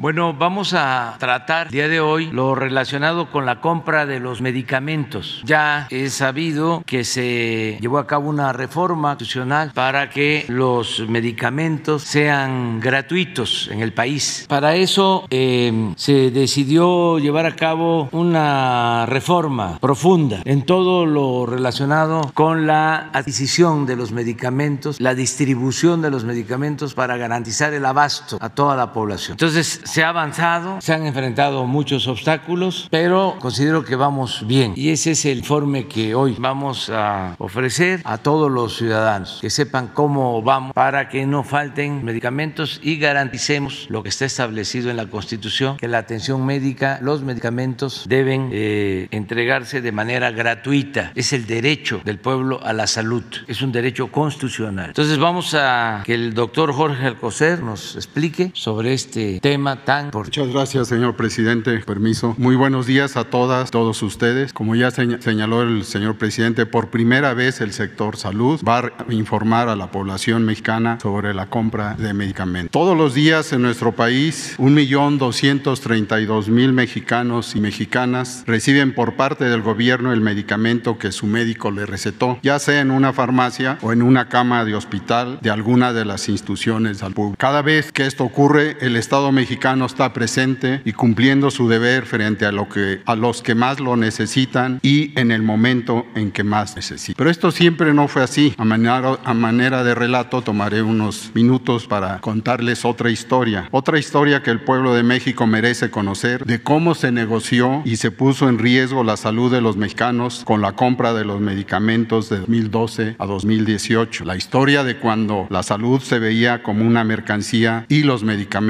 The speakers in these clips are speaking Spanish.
Bueno, vamos a tratar día de hoy lo relacionado con la compra de los medicamentos. Ya he sabido que se llevó a cabo una reforma constitucional para que los medicamentos sean gratuitos en el país. Para eso eh, se decidió llevar a cabo una reforma profunda en todo lo relacionado con la adquisición de los medicamentos, la distribución de los medicamentos para garantizar el abasto a toda la población. Entonces, se ha avanzado, se han enfrentado muchos obstáculos, pero considero que vamos bien. Y ese es el informe que hoy vamos a ofrecer a todos los ciudadanos, que sepan cómo vamos para que no falten medicamentos y garanticemos lo que está establecido en la Constitución, que la atención médica, los medicamentos deben eh, entregarse de manera gratuita. Es el derecho del pueblo a la salud, es un derecho constitucional. Entonces vamos a que el doctor Jorge Alcocer nos explique sobre este tema tan Muchas gracias, señor presidente. Permiso. Muy buenos días a todas, todos ustedes. Como ya señaló el señor presidente, por primera vez el sector salud va a informar a la población mexicana sobre la compra de medicamentos. Todos los días en nuestro país, 1.232.000 mexicanos y mexicanas reciben por parte del gobierno el medicamento que su médico le recetó, ya sea en una farmacia o en una cama de hospital de alguna de las instituciones al público. Cada vez que esto ocurre, el Estado mexicano está presente y cumpliendo su deber frente a, lo que, a los que más lo necesitan y en el momento en que más necesitan. Pero esto siempre no fue así. A manera, a manera de relato tomaré unos minutos para contarles otra historia. Otra historia que el pueblo de México merece conocer de cómo se negoció y se puso en riesgo la salud de los mexicanos con la compra de los medicamentos de 2012 a 2018. La historia de cuando la salud se veía como una mercancía y los medicamentos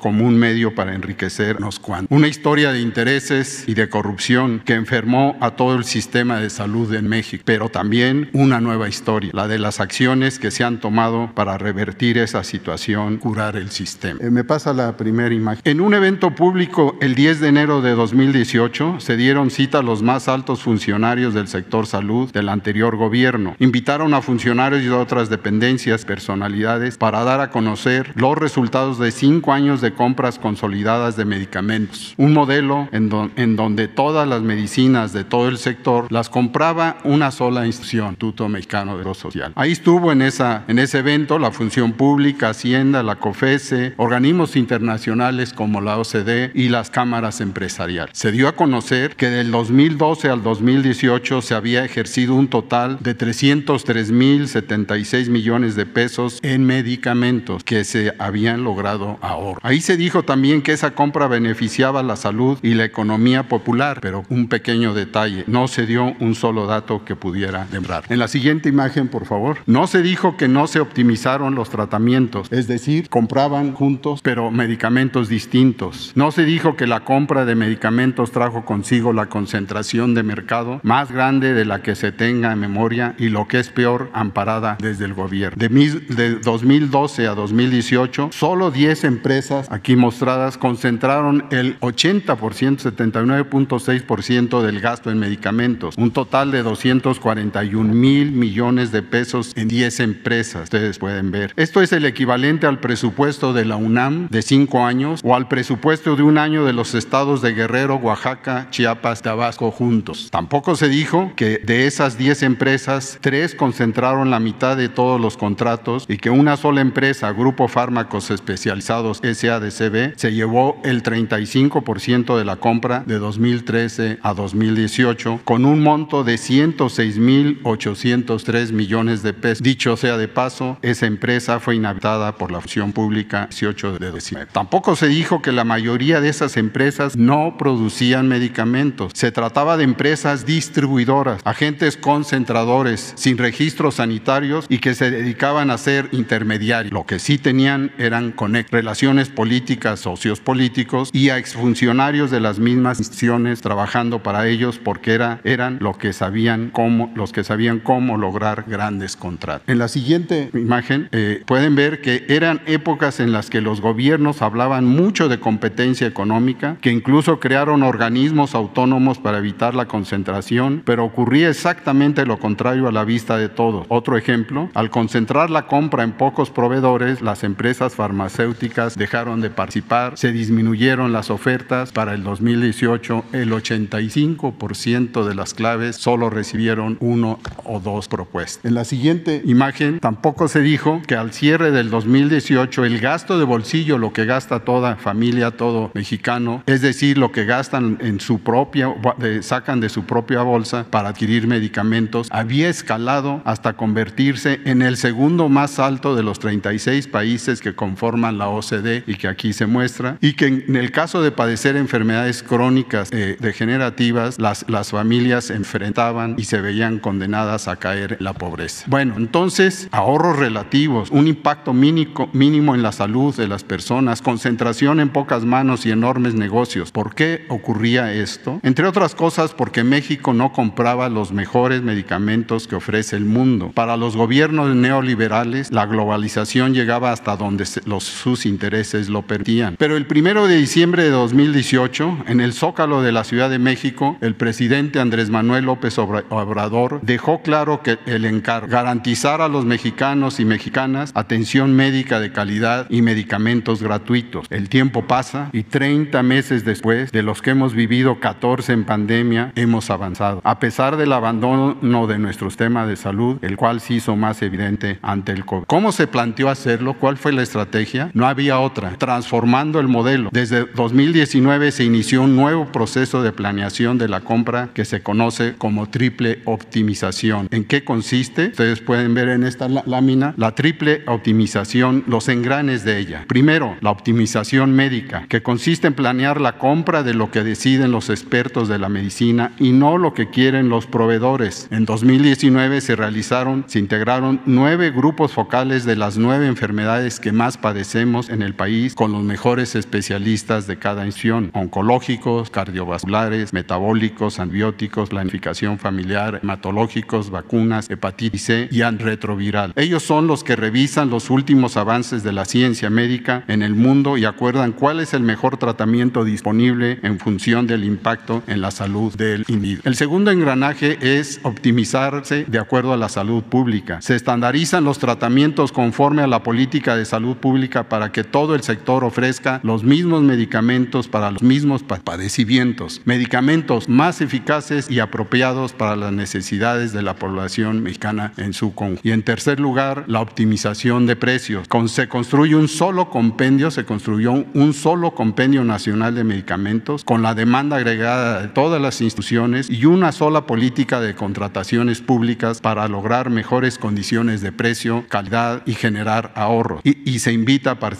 como un medio para enriquecernos. Una historia de intereses y de corrupción que enfermó a todo el sistema de salud en México, pero también una nueva historia, la de las acciones que se han tomado para revertir esa situación, curar el sistema. Eh, me pasa la primera imagen. En un evento público el 10 de enero de 2018 se dieron cita a los más altos funcionarios del sector salud del anterior gobierno. Invitaron a funcionarios de otras dependencias, personalidades, para dar a conocer los resultados de cinco años de compras consolidadas de medicamentos, un modelo en, en, donde todas las medicinas de todo el sector las compraba una sola institución, Instituto Mexicano de lo Social. Ahí estuvo en, esa, en ese evento la Función Pública, Hacienda, la COFESE, organismos internacionales como la OCDE y las cámaras empresariales. Se dio a conocer que del 2012 al 2018 se había ejercido un total de 303.076 millones de pesos en medicamentos que se habían logrado ahorrar. Ahí se dijo también que esa compra beneficiaba la salud y la economía popular, pero un pequeño detalle, no se dio un solo dato que pudiera lembrar. En la siguiente imagen, por favor, no se dijo que no se optimizaron los tratamientos, es decir, compraban juntos, pero medicamentos distintos. No se dijo que la compra de medicamentos trajo consigo la concentración de mercado más grande de la que se tenga en memoria y lo que es peor, amparada desde el gobierno. De, de 2012 a 2018, solo 10 empresas aquí mostradas concentraron el 80%, 79.6% del gasto en medicamentos, un total de 241 mil millones de pesos en 10 empresas, ustedes pueden ver. Esto es el equivalente al presupuesto de la UNAM de 5 años o al presupuesto de un año de los estados de Guerrero, Oaxaca, Chiapas, Tabasco juntos. Tampoco se dijo que de esas 10 empresas, 3 concentraron la mitad de todos los contratos y que una sola empresa, Grupo Fármacos Especializados SADCB se llevó el 35% de la compra de 2013 a 2018 con un monto de 106.803 millones de pesos. Dicho sea de paso, esa empresa fue inhabitada por la función pública 18 de diciembre. Tampoco se dijo que la mayoría de esas empresas no producían medicamentos. Se trataba de empresas distribuidoras, agentes concentradores sin registros sanitarios y que se dedicaban a ser intermediarios. Lo que sí tenían eran relaciones políticas, socios políticos y a exfuncionarios de las mismas instituciones trabajando para ellos porque era, eran lo que sabían cómo, los que sabían cómo lograr grandes contratos. En la siguiente imagen eh, pueden ver que eran épocas en las que los gobiernos hablaban mucho de competencia económica, que incluso crearon organismos autónomos para evitar la concentración, pero ocurría exactamente lo contrario a la vista de todos. Otro ejemplo, al concentrar la compra en pocos proveedores, las empresas farmacéuticas dejaron de participar, se disminuyeron las ofertas. Para el 2018, el 85% de las claves solo recibieron uno o dos propuestas. En la siguiente imagen tampoco se dijo que al cierre del 2018 el gasto de bolsillo, lo que gasta toda familia, todo mexicano, es decir, lo que gastan en su propia, sacan de su propia bolsa para adquirir medicamentos, había escalado hasta convertirse en el segundo más alto de los 36 países que conforman la OCDE y que aquí se muestra, y que en el caso de padecer enfermedades crónicas eh, degenerativas, las, las familias enfrentaban y se veían condenadas a caer en la pobreza. Bueno, entonces, ahorros relativos, un impacto mínimo, mínimo en la salud de las personas, concentración en pocas manos y enormes negocios. ¿Por qué ocurría esto? Entre otras cosas, porque México no compraba los mejores medicamentos que ofrece el mundo. Para los gobiernos neoliberales, la globalización llegaba hasta donde los, sus intereses lo permitían. Pero el primero de diciembre de 2018, en el Zócalo de la Ciudad de México, el presidente Andrés Manuel López Obrador dejó claro que el encargo garantizar a los mexicanos y mexicanas atención médica de calidad y medicamentos gratuitos. El tiempo pasa y 30 meses después de los que hemos vivido 14 en pandemia, hemos avanzado. A pesar del abandono de nuestro sistema de salud, el cual se hizo más evidente ante el COVID. ¿Cómo se planteó hacerlo? ¿Cuál fue la estrategia? No había otra. Transformando el modelo. Desde 2019 se inició un nuevo proceso de planeación de la compra que se conoce como triple optimización. ¿En qué consiste? Ustedes pueden ver en esta lámina la triple optimización, los engranes de ella. Primero, la optimización médica, que consiste en planear la compra de lo que deciden los expertos de la medicina y no lo que quieren los proveedores. En 2019 se realizaron, se integraron nueve grupos focales de las nueve enfermedades que más padecemos en el país con los mejores especialistas de cada institución, oncológicos, cardiovasculares, metabólicos, antibióticos, planificación familiar, hematológicos, vacunas, hepatitis C y antirretroviral. Ellos son los que revisan los últimos avances de la ciencia médica en el mundo y acuerdan cuál es el mejor tratamiento disponible en función del impacto en la salud del individuo. El segundo engranaje es optimizarse de acuerdo a la salud pública. Se estandarizan los tratamientos conforme a la política de salud pública para que todo el sector ofrezca los mismos medicamentos para los mismos padecimientos, medicamentos más eficaces y apropiados para las necesidades de la población mexicana en su conjunto. Y en tercer lugar, la optimización de precios. se construye un solo compendio, se construyó un solo compendio nacional de medicamentos con la demanda agregada de todas las instituciones y una sola política de contrataciones públicas para lograr mejores condiciones de precio, calidad y generar ahorros. Y, se invita a participar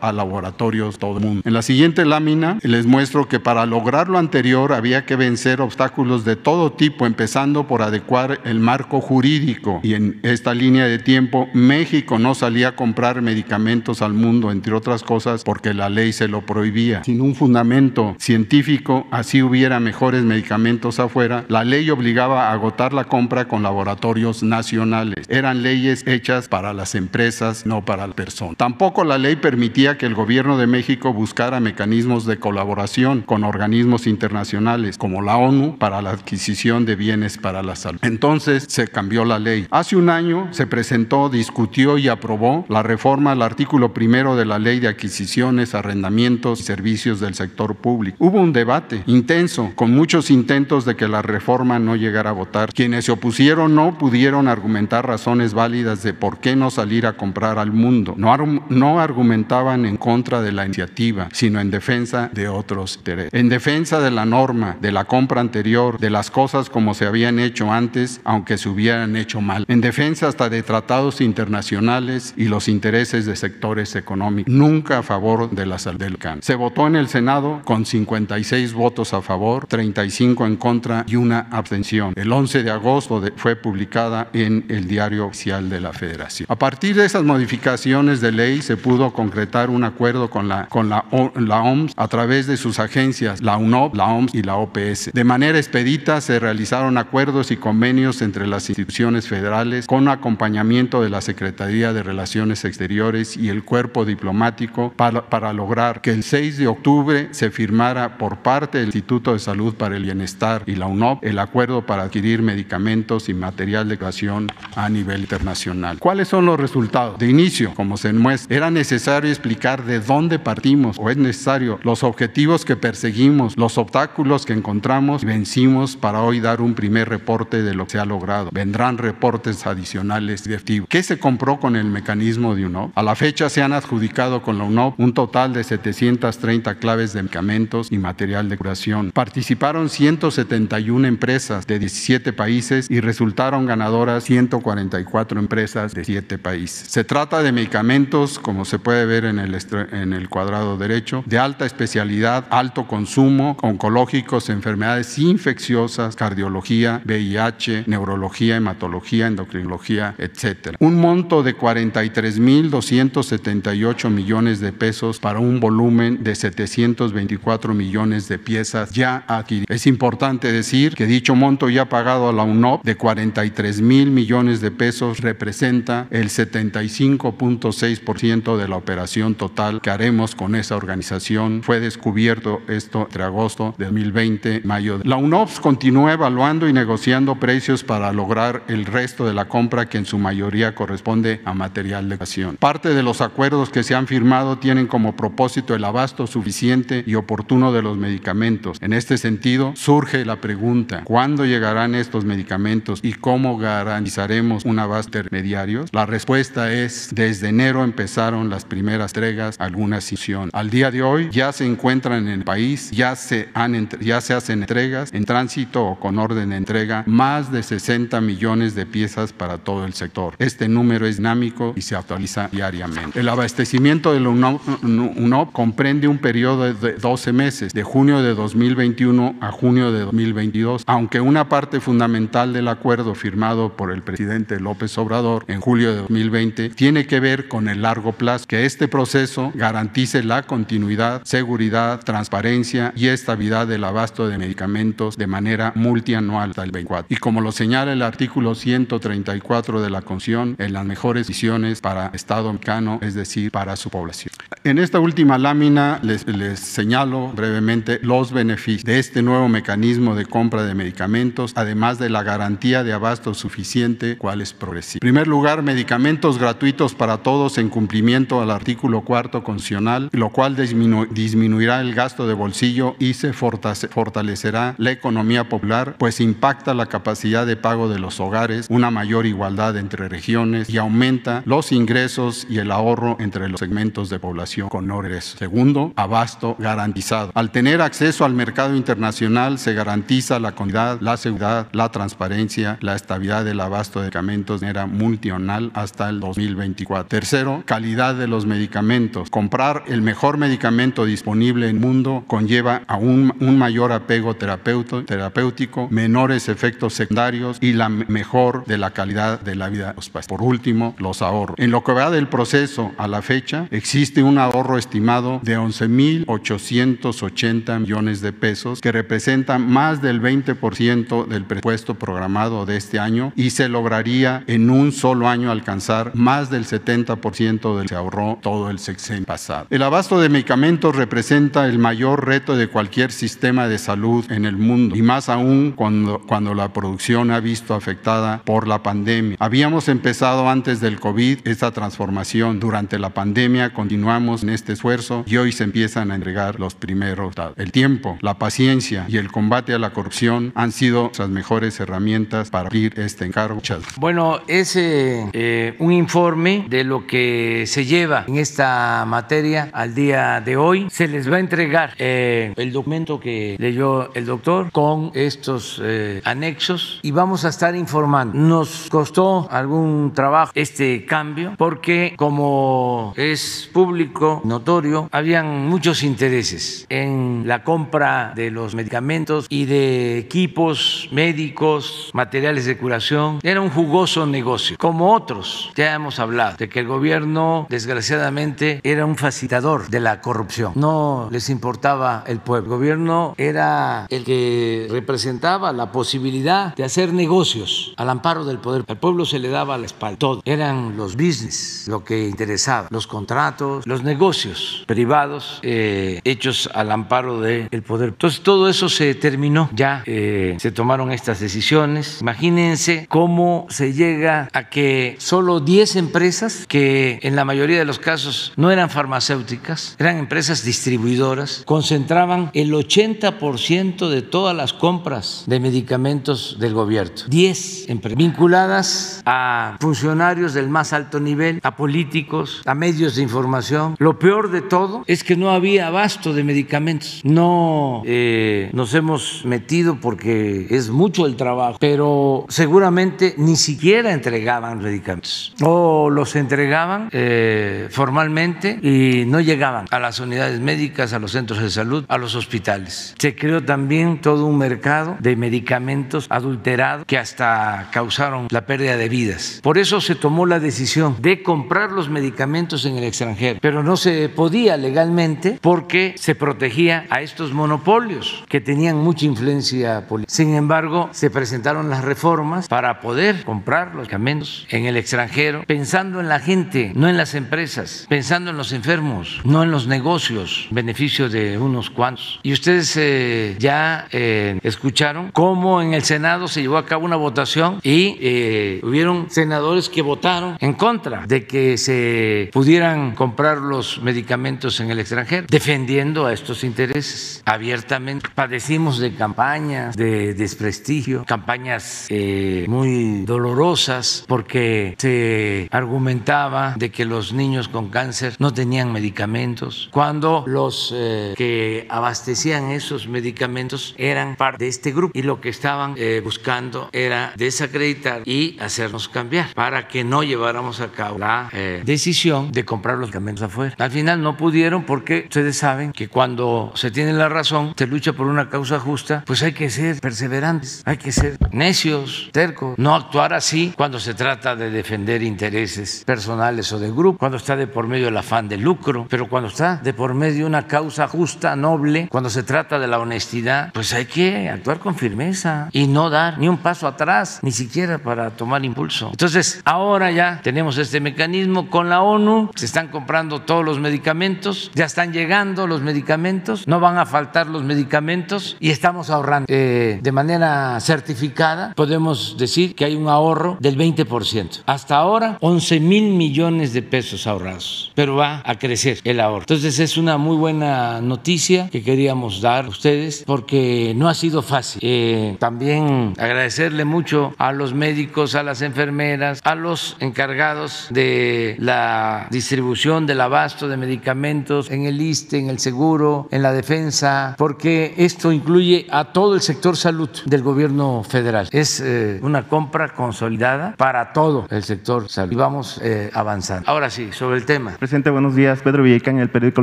a laboratorios todo el mundo. En la siguiente lámina les muestro que para lograr lo anterior había que vencer obstáculos de todo tipo, empezando por adecuar el marco jurídico. Y en esta línea de tiempo, México no salía a comprar medicamentos al mundo, entre otras cosas, porque la ley se lo prohibía. Sin un fundamento científico, así hubiera mejores medicamentos afuera, la ley obligaba a agotar la compra con laboratorios nacionales. Eran leyes hechas para las empresas, no para la persona. Tampoco la ley permitía que el gobierno de México buscara mecanismos de colaboración con organismos internacionales como la ONU para la adquisición de bienes para la salud. Entonces se cambió la ley. Hace un año se presentó, discutió y aprobó la reforma al artículo primero de la ley de adquisiciones, arrendamientos y servicios del sector público. Hubo un debate intenso con muchos intentos de que la reforma no llegara a votar. Quienes se opusieron no pudieron argumentar razones válidas de por qué no salir a comprar al mundo. No, no argumentaban en contra de la iniciativa, sino en defensa de otros intereses. En defensa de la norma, de la compra anterior, de las cosas como se habían hecho antes, aunque se hubieran hecho mal. En defensa hasta de tratados internacionales y los intereses de sectores económicos. Nunca a favor de la salud del. Se votó en el Senado con 56 votos a favor, 35 en contra y una abstención. El 11 de agosto fue publicada en el Diario Oficial de la Federación. A partir de esas modificaciones de ley se pudo concretar un acuerdo con la, con la, la OMS a través de sus agencias, la UNOP, la OMS y la OPS. De manera expedita se realizaron acuerdos y convenios entre las instituciones federales con acompañamiento de la Secretaría de Relaciones Exteriores y el cuerpo diplomático para, para lograr que el 6 de octubre se firmara por parte del Instituto de Salud para el Bienestar y la UNOP el acuerdo para adquirir medicamentos y material de creación a nivel internacional. ¿Cuáles son los resultados? De inicio, como se muestra, era necesario necesario explicar de dónde partimos o es necesario los objetivos que perseguimos, los obstáculos que encontramos y vencimos para hoy dar un primer reporte de lo que se ha logrado. Vendrán reportes adicionales directivos. ¿Qué se compró con el mecanismo de UNOP? A la fecha se han adjudicado con la UNOP un total de 730 claves de medicamentos y material de curación. Participaron 171 empresas de 17 países y resultaron ganadoras 144 empresas de 7 países. Se trata de medicamentos, como se puede ver en el, en el cuadrado derecho, de alta especialidad, alto consumo, oncológicos, enfermedades infecciosas, cardiología, VIH, neurología, hematología, endocrinología, etc. Un monto de 43.278 millones de pesos para un volumen de 724 millones de piezas ya adquiridas. Es importante decir que dicho monto ya pagado a la UNOP de 43 mil millones de pesos representa el 75.6% de la operación total que haremos con esa organización. Fue descubierto esto entre agosto de 2020 y mayo. La UNOPS continúa evaluando y negociando precios para lograr el resto de la compra que en su mayoría corresponde a material de educación. Parte de los acuerdos que se han firmado tienen como propósito el abasto suficiente y oportuno de los medicamentos. En este sentido, surge la pregunta, ¿cuándo llegarán estos medicamentos y cómo garantizaremos un abasto intermediarios? La respuesta es, desde enero empezaron las primeras entregas, algunas instituciones. Al día de hoy ya se encuentran en el país, ya se, han, ya se hacen entregas en tránsito o con orden de entrega, más de 60 millones de piezas para todo el sector. Este número es dinámico y se actualiza diariamente. El abastecimiento de la UNOP comprende un periodo de 12 meses, de junio de 2021 a junio de 2022, aunque una parte fundamental del acuerdo firmado por el presidente López Obrador en julio de 2020 tiene que ver con el largo plazo, que este proceso garantice la continuidad, seguridad, transparencia y estabilidad del abasto de medicamentos de manera multianual hasta el 24. Y como lo señala el artículo 134 de la Constitución, en las mejores visiones para Estado mexicano, es decir, para su población. En esta última lámina les, les señalo brevemente los beneficios de este nuevo mecanismo de compra de medicamentos, además de la garantía de abasto suficiente, cual es progresivo. En primer lugar, medicamentos gratuitos para todos en cumplimiento al artículo cuarto constitucional, lo cual disminu disminuirá el gasto de bolsillo y se fortalecerá la economía popular, pues impacta la capacidad de pago de los hogares, una mayor igualdad entre regiones y aumenta los ingresos y el ahorro entre los segmentos de población con no ingresos. Segundo, abasto garantizado. Al tener acceso al mercado internacional se garantiza la calidad, la seguridad, la transparencia, la estabilidad del abasto de medicamentos de manera multional hasta el 2024. Tercero, calidad de los medicamentos. Comprar el mejor medicamento disponible en el mundo conlleva a un, un mayor apego terapéutico, menores efectos secundarios y la mejor de la calidad de la vida de. Por último, los ahorros. En lo que va del proceso a la fecha, existe un ahorro estimado de 11.880 millones de pesos, que representan más del 20% del presupuesto programado de este año y se lograría en un solo año alcanzar más del 70% del que se ahorró todo el sexenio pasado. El abasto de medicamentos representa el mayor reto de cualquier sistema de salud en el mundo y más aún cuando, cuando la producción ha visto afectada por la pandemia. Habíamos empezado antes del COVID esta transformación. Durante la pandemia continuamos en este esfuerzo y hoy se empiezan a entregar los primeros datos. El tiempo, la paciencia y el combate a la corrupción han sido las mejores herramientas para abrir este encargo. Bueno, es eh, un informe de lo que se lleva en esta materia al día de hoy. Se les va a entregar eh, el documento que leyó el doctor con estos eh, anexos y vamos a estar informando. Nos costó algún trabajo este cambio porque como es público, notorio, habían muchos intereses en la compra de los medicamentos y de equipos médicos, materiales de curación. Era un jugoso negocio, como otros. Ya hemos hablado de que el gobierno, desgraciadamente, era un facilitador de la corrupción. No les importaba el pueblo. El gobierno era el que representaba la posibilidad de hacer negocios al amparo del poder. Al pueblo se le daba la espalda. Todo. Eran los business lo que interesaba, los contratos, los negocios privados eh, hechos al amparo del poder. Entonces todo eso se terminó, ya eh, se tomaron estas decisiones. Imagínense cómo se llega a que solo 10 empresas, que en la mayoría de los casos no eran farmacéuticas, eran empresas distribuidoras, concentraban el 80% de todas las compras de medicamentos del gobierno. 10 empresas vinculadas a funcionarios del más alto nivel, a políticos, a medios de información. Lo peor de todo es que no había abasto de medicamentos. No eh, nos hemos metido porque es mucho el trabajo, pero seguramente ni siquiera entregaban medicamentos o los entregaban eh, formalmente y no llegaban a las unidades médicas, a los centros de salud, a los hospitales. Se creó también todo un mercado de medicamentos adulterados que hasta causaron la pérdida de vidas. Por eso se tomó la decisión de comprar los medicamentos en el extranjero, pero no se podía legalmente porque se protegía a estos monopolios que tenían mucha influencia política. Sin embargo, se presentaron las reformas para poder comprar los medicamentos en el extranjero, pensando en la gente, no en las empresas, pensando en los enfermos, no en los negocios, beneficio de unos cuantos. Y ustedes eh, ya eh, escucharon cómo en el Senado se llevó a cabo una votación y eh, hubieron senadores que votaron en contra de que se pudieran comprar los medicamentos en el extranjero, defendiendo a estos intereses abiertamente. Padecimos de campañas de desprestigio, campañas eh, muy dolorosas porque se argumentaba de que los niños con cáncer no tenían medicamentos, cuando los eh, que abastecían esos medicamentos eran parte de este grupo y lo que estaban buscando era desacreditar y hacernos cambiar para que no lleváramos a cabo la eh, decisión de comprar los medicamentos afuera. Al final no pudieron porque ustedes saben que cuando se tiene la razón, se lucha por una causa justa, pues hay que ser perseverantes, hay que ser necios, tercos, no actuar así cuando se trata de defender intereses personales o de grupo, cuando está de por medio el afán de lucro, pero cuando está de por medio una causa justa, noble, cuando se trata de la honestidad, pues hay que actuar con firmeza y no dar ni un paso atrás, ni siquiera para tomar impulso. Entonces, ahora ya tenemos este mecanismo con la ONU, se están comprando todos los medicamentos, ya están llegando los medicamentos, no van a faltar los medicamentos y estamos ahorrando. Eh, de manera certificada, podemos decir que hay un ahorro del 20%. Hasta ahora, 11 mil millones de pesos ahorrados, pero va a crecer el ahorro. Entonces, es una muy buena noticia que queríamos dar a ustedes porque no ha sido fácil. Eh, también agradecerle mucho a los médicos, a las enfermeras, a los encargados de la distribución del abasto de medicamentos en el ISTE, en el seguro, en la defensa, porque esto incluye a todo el sector salud del gobierno federal. Es eh, una compra consolidada para todo el sector salud y vamos eh, avanzando. Ahora sí, sobre el tema. Presidente, buenos días. Pedro Villeca en el periódico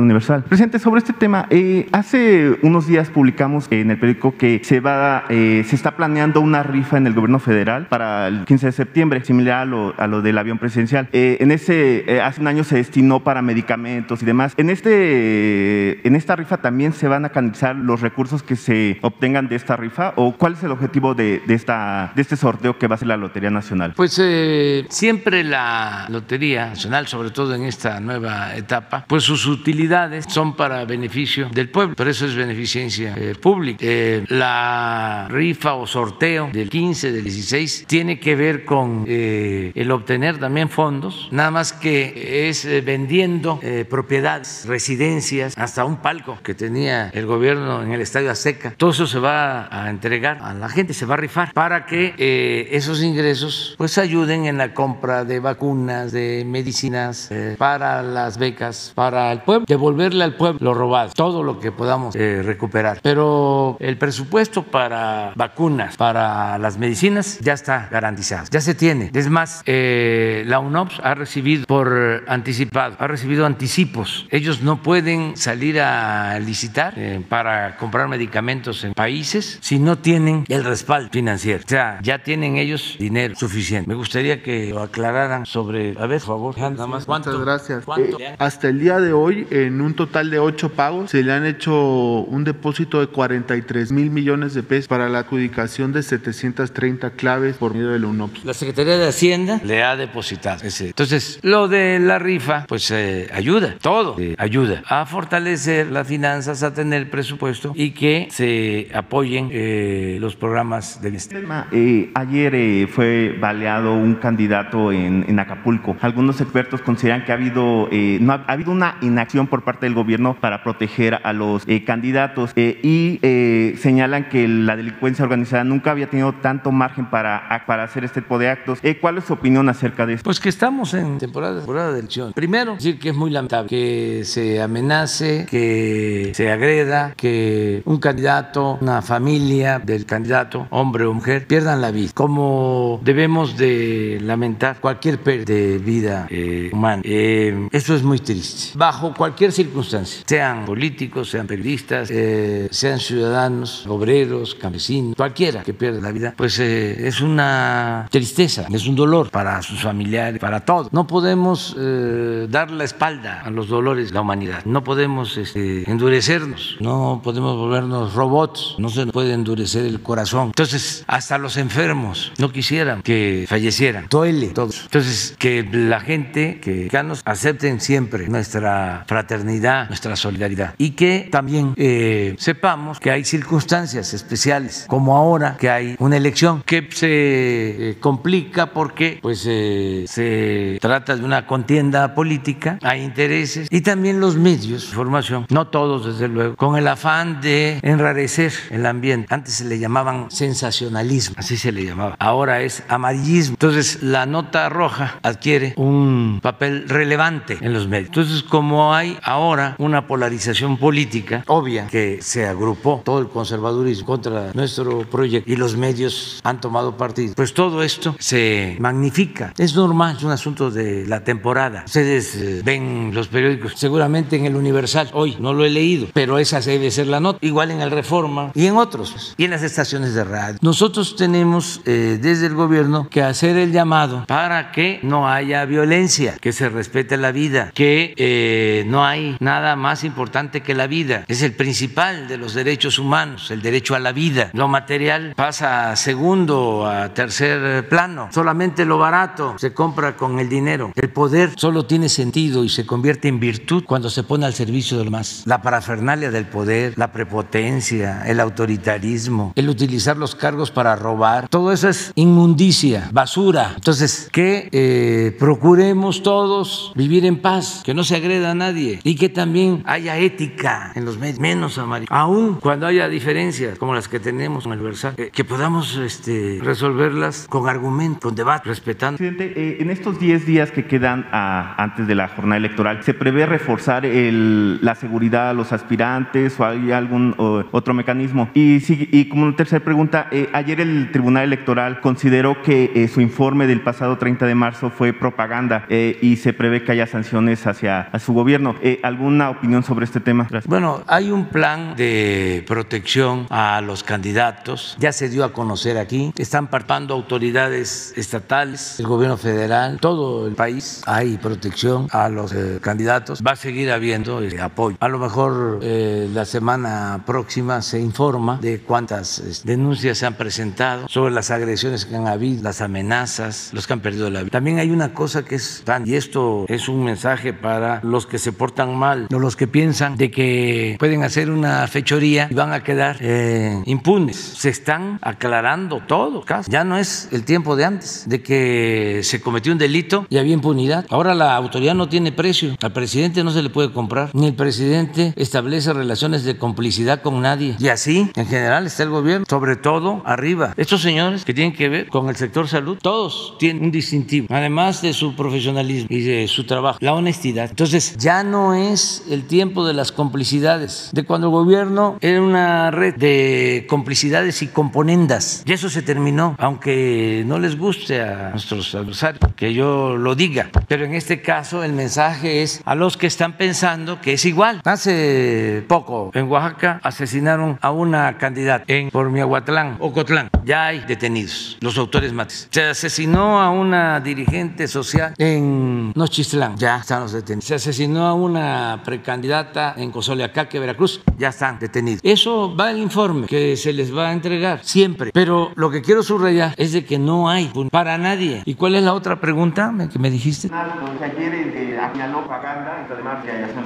Universal. Presidente, sobre este tema, eh, hace unos días publicamos en el periódico que se va, se está planeando una rifa en el gobierno federal para el 15 de septiembre, similar a lo, a lo del avión presidencial. Eh, en ese, eh, hace un año se destinó para medicamentos y demás. En, este, en esta rifa también se van a canalizar los recursos que se obtengan de esta rifa o cuál es el objetivo de, esta, de este sorteo que va a ser la Lotería Nacional. Pues eh, siempre la Lotería Nacional, sobre todo en esta nueva etapa, pues sus utilidades son para beneficio del pueblo, pero eso es beneficencia pública. la rifa o sorteo del 15, del 16, tiene que ver con eh, el obtener también fondos, nada más que es eh, vendiendo eh, propiedades, residencias, hasta un palco que tenía el gobierno en el Estadio Azteca. Todo eso se va a entregar a la gente, se va a rifar para que esos ingresos pues ayuden en la compra de vacunas, de medicinas, para las becas, para el pueblo, devolverle al pueblo lo robado, todo lo que podamos recuperar. Pero el presupuesto para vacunas, para las medicinas, ya está garantizado, ya se tiene. Es más, eh, la UNOPS ha recibido por anticipado, ha recibido anticipos. Ellos no pueden salir a licitar eh, para comprar medicamentos en países si no tienen el respaldo financiero. O sea, ya tienen ellos dinero suficiente. Me gustaría que lo aclararan sobre, a ver, por favor, nada más. ¿Cuánto? Muchas gracias. ¿Cuánto? Eh, hasta el día de hoy, en un total de ocho pagos, se le han hecho un depósito de 43 mil millones de pesos para la adjudicación de 730 claves por medio de la UNOPS. La Secretaría de Hacienda le ha depositado ese. Entonces, lo de la rifa, pues eh, ayuda, todo eh, ayuda a fortalecer las finanzas, a tener presupuesto y que se apoyen eh, los programas del Estado. Eh, ayer eh, fue baleado un candidato en, en Acapulco. Algunos expertos consideran que ha habido, eh, no ha, ha habido una inacción por parte del gobierno para proteger a los eh, candidatos eh, y eh, señalan que la delincuencia organizada nunca había tenido tanto margen para, para hacer este tipo de actos. Eh, ¿Cuál es su opinión acerca de esto? Pues que estamos en temporada, temporada de elección. Primero, decir que es muy lamentable que se amenace, que se agreda, que un candidato, una familia del candidato, hombre o mujer, pierdan la vida. Como debemos de lamentar cualquier pérdida de vida eh, humana. Eh, eso es muy triste. Bajo cualquier circunstancia, sean políticos, sean periodistas, eh, sean ciudadanos, obreros, campesinos, cualquiera que pierda la vida, pues eh, es una tristeza, es un dolor para sus familiares, para todos. No podemos eh, dar la espalda a los dolores de la humanidad. No podemos este, endurecernos, no podemos volvernos robots, no se nos puede endurecer el corazón. Entonces, hasta los enfermos no quisieran que fallecieran. Duele todo. Entonces, que la gente, que mexicanos acepten siempre nuestra fraternidad, nuestra solidaridad y que también eh, sepamos que hay circunstancias especiales, como ahora que hay una elección que se eh, complica porque pues eh, se trata de una contienda política, hay intereses y también los medios de información, no todos desde luego, con el afán de enrarecer el ambiente. Antes se le llamaban sensacionalismo, así se le llamaba. Ahora es amarillismo. Entonces la nota roja adquiere un papel relevante en los medios. Entonces como hay ahora una polarización política obvia que se agrupó todo el conservadurismo contra nuestro proyecto y los medios han tomado partido, pues todo esto se magnifica. Es normal, es un asunto de la temporada. Ustedes eh, ven los periódicos, seguramente en el Universal, hoy no lo he leído, pero esa debe ser la nota, igual en el Reforma y en otros, y en las estaciones de radio. Nosotros tenemos eh, desde el gobierno que hacer el llamado para que no haya violencia, que se respete la vida, que eh, no hay nada más importante que la vida. Es el principal de los derechos humanos, el derecho a la vida. Lo material pasa a segundo, a tercer plano. Solamente lo barato se compra con el dinero. El poder solo tiene sentido y se convierte en virtud cuando se pone al servicio de los demás. La parafernalia del poder, la prepotencia, el autoritarismo, el utilizar los cargos para robar, todo eso es inmundicia, basura. Entonces, que eh, procuremos todos vivir en paz, que no se agreda a nadie y que también haya ética en los medios, menos amarillo. Aún cuando haya diferencias como las que tenemos con el Versal, eh, que podamos este, resolverlas con argumento, con debate, respetando. Presidente, eh, en estos 10 días que quedan a- antes de la jornada electoral, ¿se prevé reforzar la seguridad a los aspirantes o hay algún otro mecanismo? Y, como tercera pregunta, eh, ayer el Tribunal Electoral consideró que eh, su informe del pasado 30 de marzo fue propaganda eh, y se prevé que haya sanciones hacia su gobierno. ¿Alguna opinión sobre este tema? Bueno, hay un plan de protección a los candidatos, ya se dio a conocer aquí, están participando autoridades estatales, el gobierno federal, todo el país, hay protección a los eh, candidatos, va a seguir habiendo eh, apoyo. A lo mejor eh, la semana próxima se informa de cuántas eh, denuncias se han presentado sobre las agresiones que han habido, las amenazas, los que han perdido la vida. También hay una cosa que es tan, y esto es un mensaje para los que se portan mal, o los que piensan de que pueden hacer una fechoría y van a quedar eh, impunes. Se están aclarando todo, caso. Ya no es el tiempo de antes, de que se cometió un delito y había impunidad. Ahora la autoridad no tiene precio. Al presidente no se le puede comprar, ni el presidente establece relaciones de complicidad con nadie. Y así, en general, está el gobierno, sobre todo arriba. Estos señores que tienen que ver con el sector salud, todos tienen un distintivo, además de su profesionalismo y de su trabajo, la honestidad. Entonces, ya no es el tiempo de las complicidades, de cuando el gobierno era una red de complicidades y componendas. Y eso se terminó, aunque no les guste a nuestros adversarios que yo lo diga. Pero en este caso, el mensaje es a los que están pensando que es igual. Hace poco en Oaxaca asesinaron a una candidata en por Miahuatlán, Ocotlán. Ya hay detenidos los autores mates. Se asesinó a una dirigente social en Nochistlán. Ya están los detenidos. Se asesinó a una precandidata en Cozoleacaque, Veracruz. Ya están detenidos. Eso va el informe que se les va a entregar siempre. Pero lo que quiero subrayar es de que no hay para nadie. ¿Y cuál es la otra pregunta que me dijiste?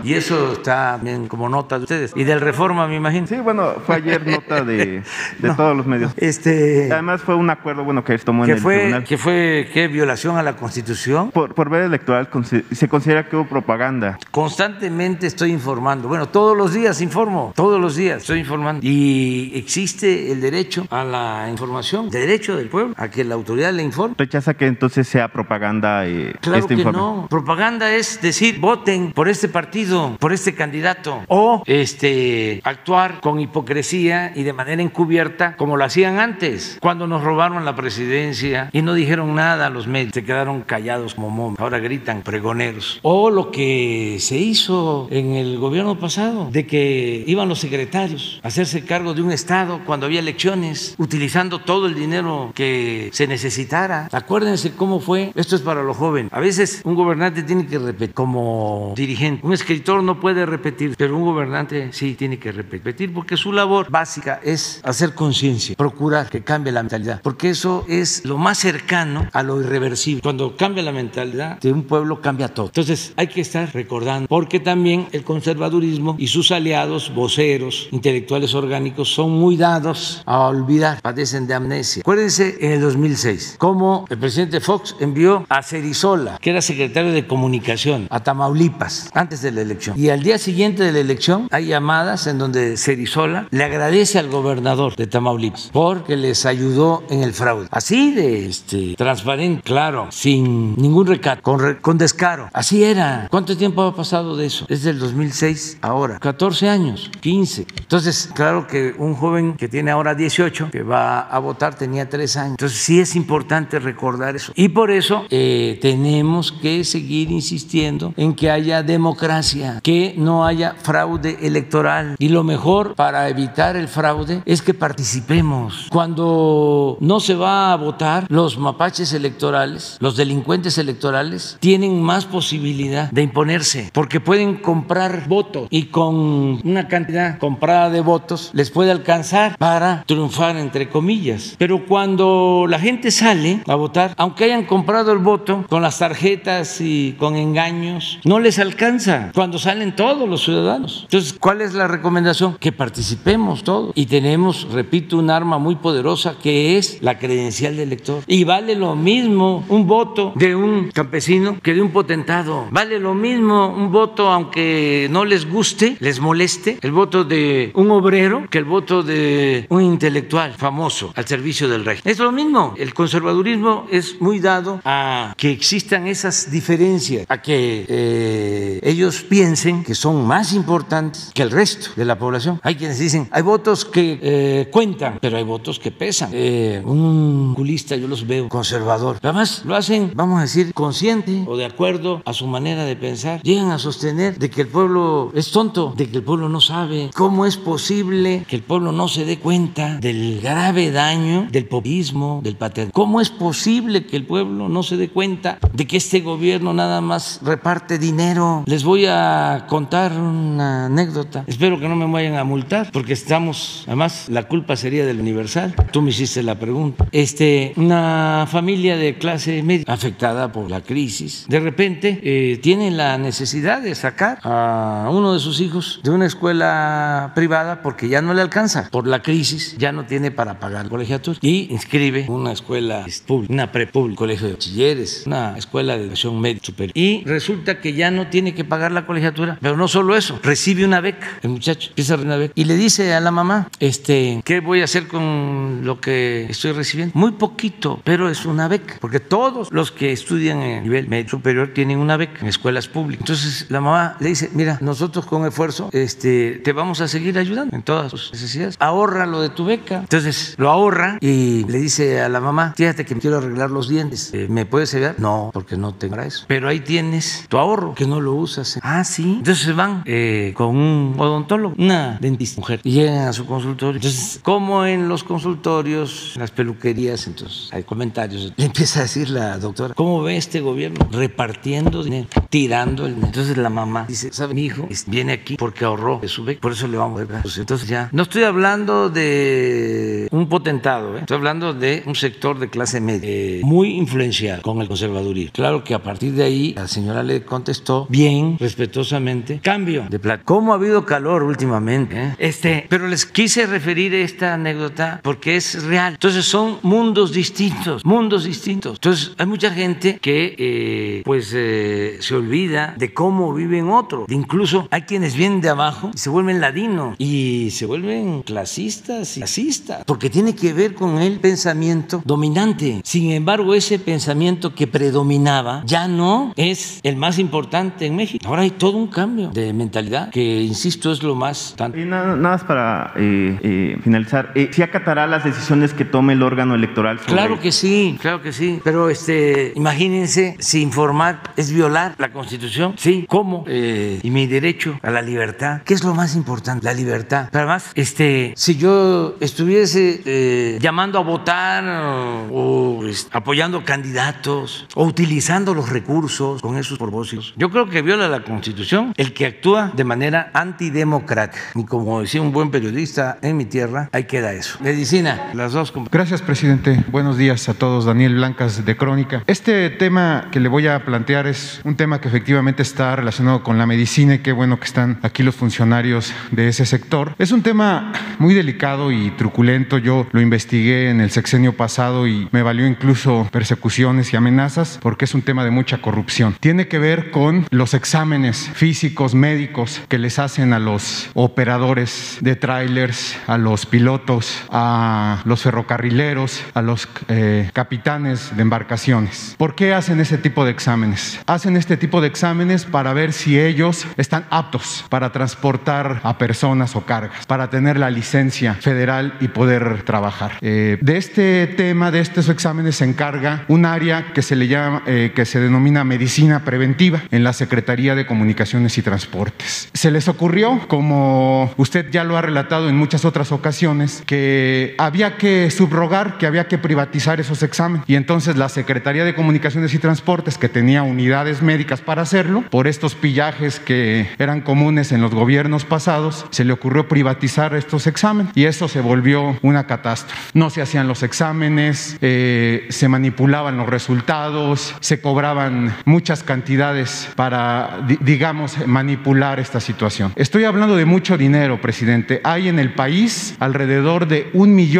Y eso está bien como nota de ustedes. Y del Reforma, me imagino. Sí, bueno, fue ayer nota de, de todos los medios. Este, Además fue un acuerdo bueno que tomó en el fue, tribunal. ¿Que fue qué? ¿Violación a la Constitución? Por, por ver electoral se considera que hubo propaganda. Constantemente estoy informando. Bueno, todos los días informo. Todos los días estoy informando. Y existe el derecho a la información, derecho del pueblo, a que la autoridad le informe. ¿Rechaza que entonces sea propaganda eh, claro este que informe? no. Propaganda es decir, voten por este partido, por este candidato. O este actuar con hipocresía y de manera encubierta como lo hacían antes, cuando nos robaron la presidencia y no dijeron nada a los medios, se quedaron callados como momos. Ahora gritan pregoneros. O lo que se hizo en el gobierno pasado, de que iban los secretarios a hacerse cargo de un Estado cuando había elecciones, utilizando todo el dinero que se necesitara. Acuérdense cómo fue, esto es para los jóvenes. A veces un gobernante tiene que repetir como dirigente. Un escritor no puede repetir, pero un gobernante sí tiene que repetir porque su labor básica es hacer conciencia, procurar que cambie la mentalidad, porque eso es lo más cercano a lo irreversible. Cuando cambia la mentalidad de un pueblo, cambia todo. Entonces hay que estar recordando, porque también el conservadurismo y sus aliados, voceros, intelectuales orgánicos, son muy dados a olvidar, padecen de amnesia. Acuérdense en el 2006, cómo el presidente Fox envió a Cerizola, que era secretario de comunicación, a Tamaulipas, antes de la elección. Y al día siguiente de la elección hay llamadas en donde Cerizola le agradece al gobernador de Tamaulipas porque ayudó en el fraude. Así de este, transparente, claro, sin ningún recato, con, con descaro. Así era. ¿Cuánto tiempo ha pasado de eso? Desde el 2006 ahora. 14 años, 15. Entonces, claro que un joven que tiene ahora 18, que va a votar, tenía 3 años. Entonces, sí es importante recordar eso. Y por eso eh, tenemos que seguir insistiendo en que haya democracia, que no haya fraude electoral. Y lo mejor para evitar el fraude es que participemos. Cuando no se va a votar, los mapaches electorales, los delincuentes electorales, tienen más posibilidad de imponerse, porque pueden comprar votos y con una cantidad comprada de votos les puede alcanzar para triunfar, entre comillas. Pero cuando la gente sale a votar, aunque hayan comprado el voto con las tarjetas y con engaños, no les alcanza cuando salen todos los ciudadanos. Entonces, ¿cuál es la recomendación? Que participemos todos. Y tenemos, repito, un arma muy poderosa que es la credencial de elector. Y vale lo mismo un voto de un campesino que de un potentado. Vale lo mismo un voto, aunque no les guste, les moleste, el voto de un obrero que el voto de un intelectual famoso al servicio del rey. Es lo mismo. El conservadurismo es muy dado a que existan esas diferencias, a que eh, ellos piensen que son más importantes que el resto de la población. Hay quienes dicen, hay votos que eh, cuentan, pero hay votos que pesan. Eh, un culista yo los veo conservador. Además, lo hacen, vamos a decir, consciente o de acuerdo a su manera de pensar. Llegan a sostener de que el pueblo es tonto, de que el pueblo no sabe. ¿Cómo es posible que el pueblo no se dé cuenta del grave daño del populismo, del paternismo? ¿Cómo es posible que el pueblo no se dé cuenta de que este gobierno nada más reparte dinero? Les voy a contar una anécdota. Espero que no me vayan a multar porque estamos, además, la culpa sería del Universal. Tú me hiciste la pregunta. Este, una familia de clase media afectada por la crisis, de repente eh, tiene la necesidad de sacar a uno de sus hijos de una escuela privada porque ya no le alcanza por la crisis, ya no tiene para pagar colegiatura y inscribe una escuela pública, una prepública, colegio de bachilleres, una escuela de educación media superior. Y resulta que ya no tiene que pagar la colegiatura, pero no solo eso, recibe una beca, el muchacho empieza a una beca y le dice a la mamá, este, ¿qué voy a hacer con lo que estoy recibiendo. Muy poquito, pero es una beca, porque todos los que estudian en nivel medio superior tienen una beca en escuelas públicas. Entonces la mamá le dice, mira, nosotros con esfuerzo este, te vamos a seguir ayudando en todas tus necesidades. Ahorra lo de tu beca. Entonces lo ahorra y le dice a la mamá, fíjate que me quiero arreglar los dientes. Eh, ¿Me puedes ayudar? No, porque no tengo eso. Pero ahí tienes tu ahorro, que no lo usas. Ah, sí. Entonces van eh, con un odontólogo, una dentista mujer, y llegan a su consultorio. Entonces, como en los consultorios, las peluquerías, entonces hay comentarios. Le empieza a decir la doctora, ¿cómo ve este gobierno repartiendo dinero, tirando el dinero? Entonces la mamá dice, ¿sabe? Mi hijo viene aquí porque ahorró de su beca, por eso le vamos a ver. Pues entonces ya, no estoy hablando de un potentado, ¿eh? estoy hablando de un sector de clase media, eh, muy influenciado con el conservadurismo. Claro que a partir de ahí la señora le contestó bien, respetuosamente, cambio de plata. ¿Cómo ha habido calor últimamente? eh? Este, pero les quise referir esta anécdota porque es real. Entonces son mundos distintos, mundos distintos. Entonces hay mucha gente que eh, pues eh, se olvida de cómo viven otros. Incluso hay quienes vienen de abajo y se vuelven ladinos y se vuelven clasistas y racistas porque tiene que ver con el pensamiento dominante. Sin embargo, ese pensamiento que predominaba ya no es el más importante en México. Ahora hay todo un cambio de mentalidad que, insisto, es lo más importante. Y nada, nada más para eh, eh, finalizar, eh, ¿sí acatará las decisiones que tome el órgano electoral? sobre- Claro que sí, claro que sí. Pero este, imagínense si informar es violar la Constitución, sí. ¿Cómo? Eh, y mi derecho a la libertad. ¿Qué es lo más importante? La libertad. Pero además, este, si yo estuviese eh, llamando a votar o, o, este, apoyando candidatos o utilizando los recursos con esos propósitos, yo creo que viola la Constitución el que actúa de manera antidemocrática. Y como decía un buen periodista en mi tierra, ahí queda eso. Medicina, las dos. Gracias, presidente. Buenos días a todos. Daniel Blancas de Crónica. Este tema que le voy a plantear es un tema que efectivamente está relacionado con la medicina y qué bueno que están aquí los funcionarios de ese sector. Es un tema muy delicado y truculento. Yo lo investigué en el sexenio pasado y me valió incluso persecuciones y amenazas porque es un tema de mucha corrupción. Tiene que ver con los exámenes físicos, médicos que les hacen a los operadores de trailers, a los pilotos, a los ferrocarrileros, a los eh, capitanes de embarcaciones. ¿Por qué hacen ese tipo de exámenes? Hacen este tipo de exámenes para ver si ellos están aptos para transportar a personas o cargas, para tener la licencia federal y poder trabajar. Eh, de este tema, de estos exámenes, se encarga un área que se le llama, eh, que se denomina medicina preventiva en la Secretaría de Comunicaciones y Transportes. Se les ocurrió, como usted ya lo ha relatado en muchas otras ocasiones, que había que subrogar, que había que privatizar esos exámenes. Y entonces la Secretaría de Comunicaciones y Transportes, que tenía unidades médicas para hacerlo, por estos pillajes que eran comunes en los gobiernos pasados, se le ocurrió privatizar estos exámenes y eso se volvió una catástrofe. No se hacían los exámenes, eh, se manipulaban los resultados, se cobraban muchas cantidades para, di- digamos, manipular esta situación. Estoy hablando de mucho dinero, presidente. Hay en el país alrededor de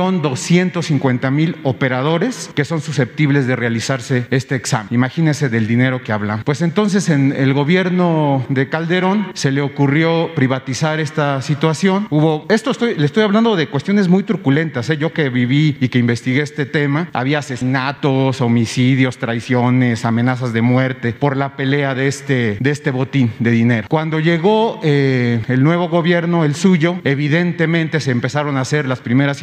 1.250.000 operadores que son susceptibles de realizarse este examen. Imagínese del dinero que hablan. Pues entonces en el gobierno de Calderón se le ocurrió privatizar esta situación. Hubo, esto estoy, le estoy hablando de cuestiones muy truculentas. ¿eh? Yo que viví y que investigué este tema, había asesinatos, homicidios, traiciones, amenazas de muerte por la pelea de este, de este botín de dinero. Cuando llegó eh, el nuevo gobierno, el suyo, evidentemente se empezaron a hacer las primeras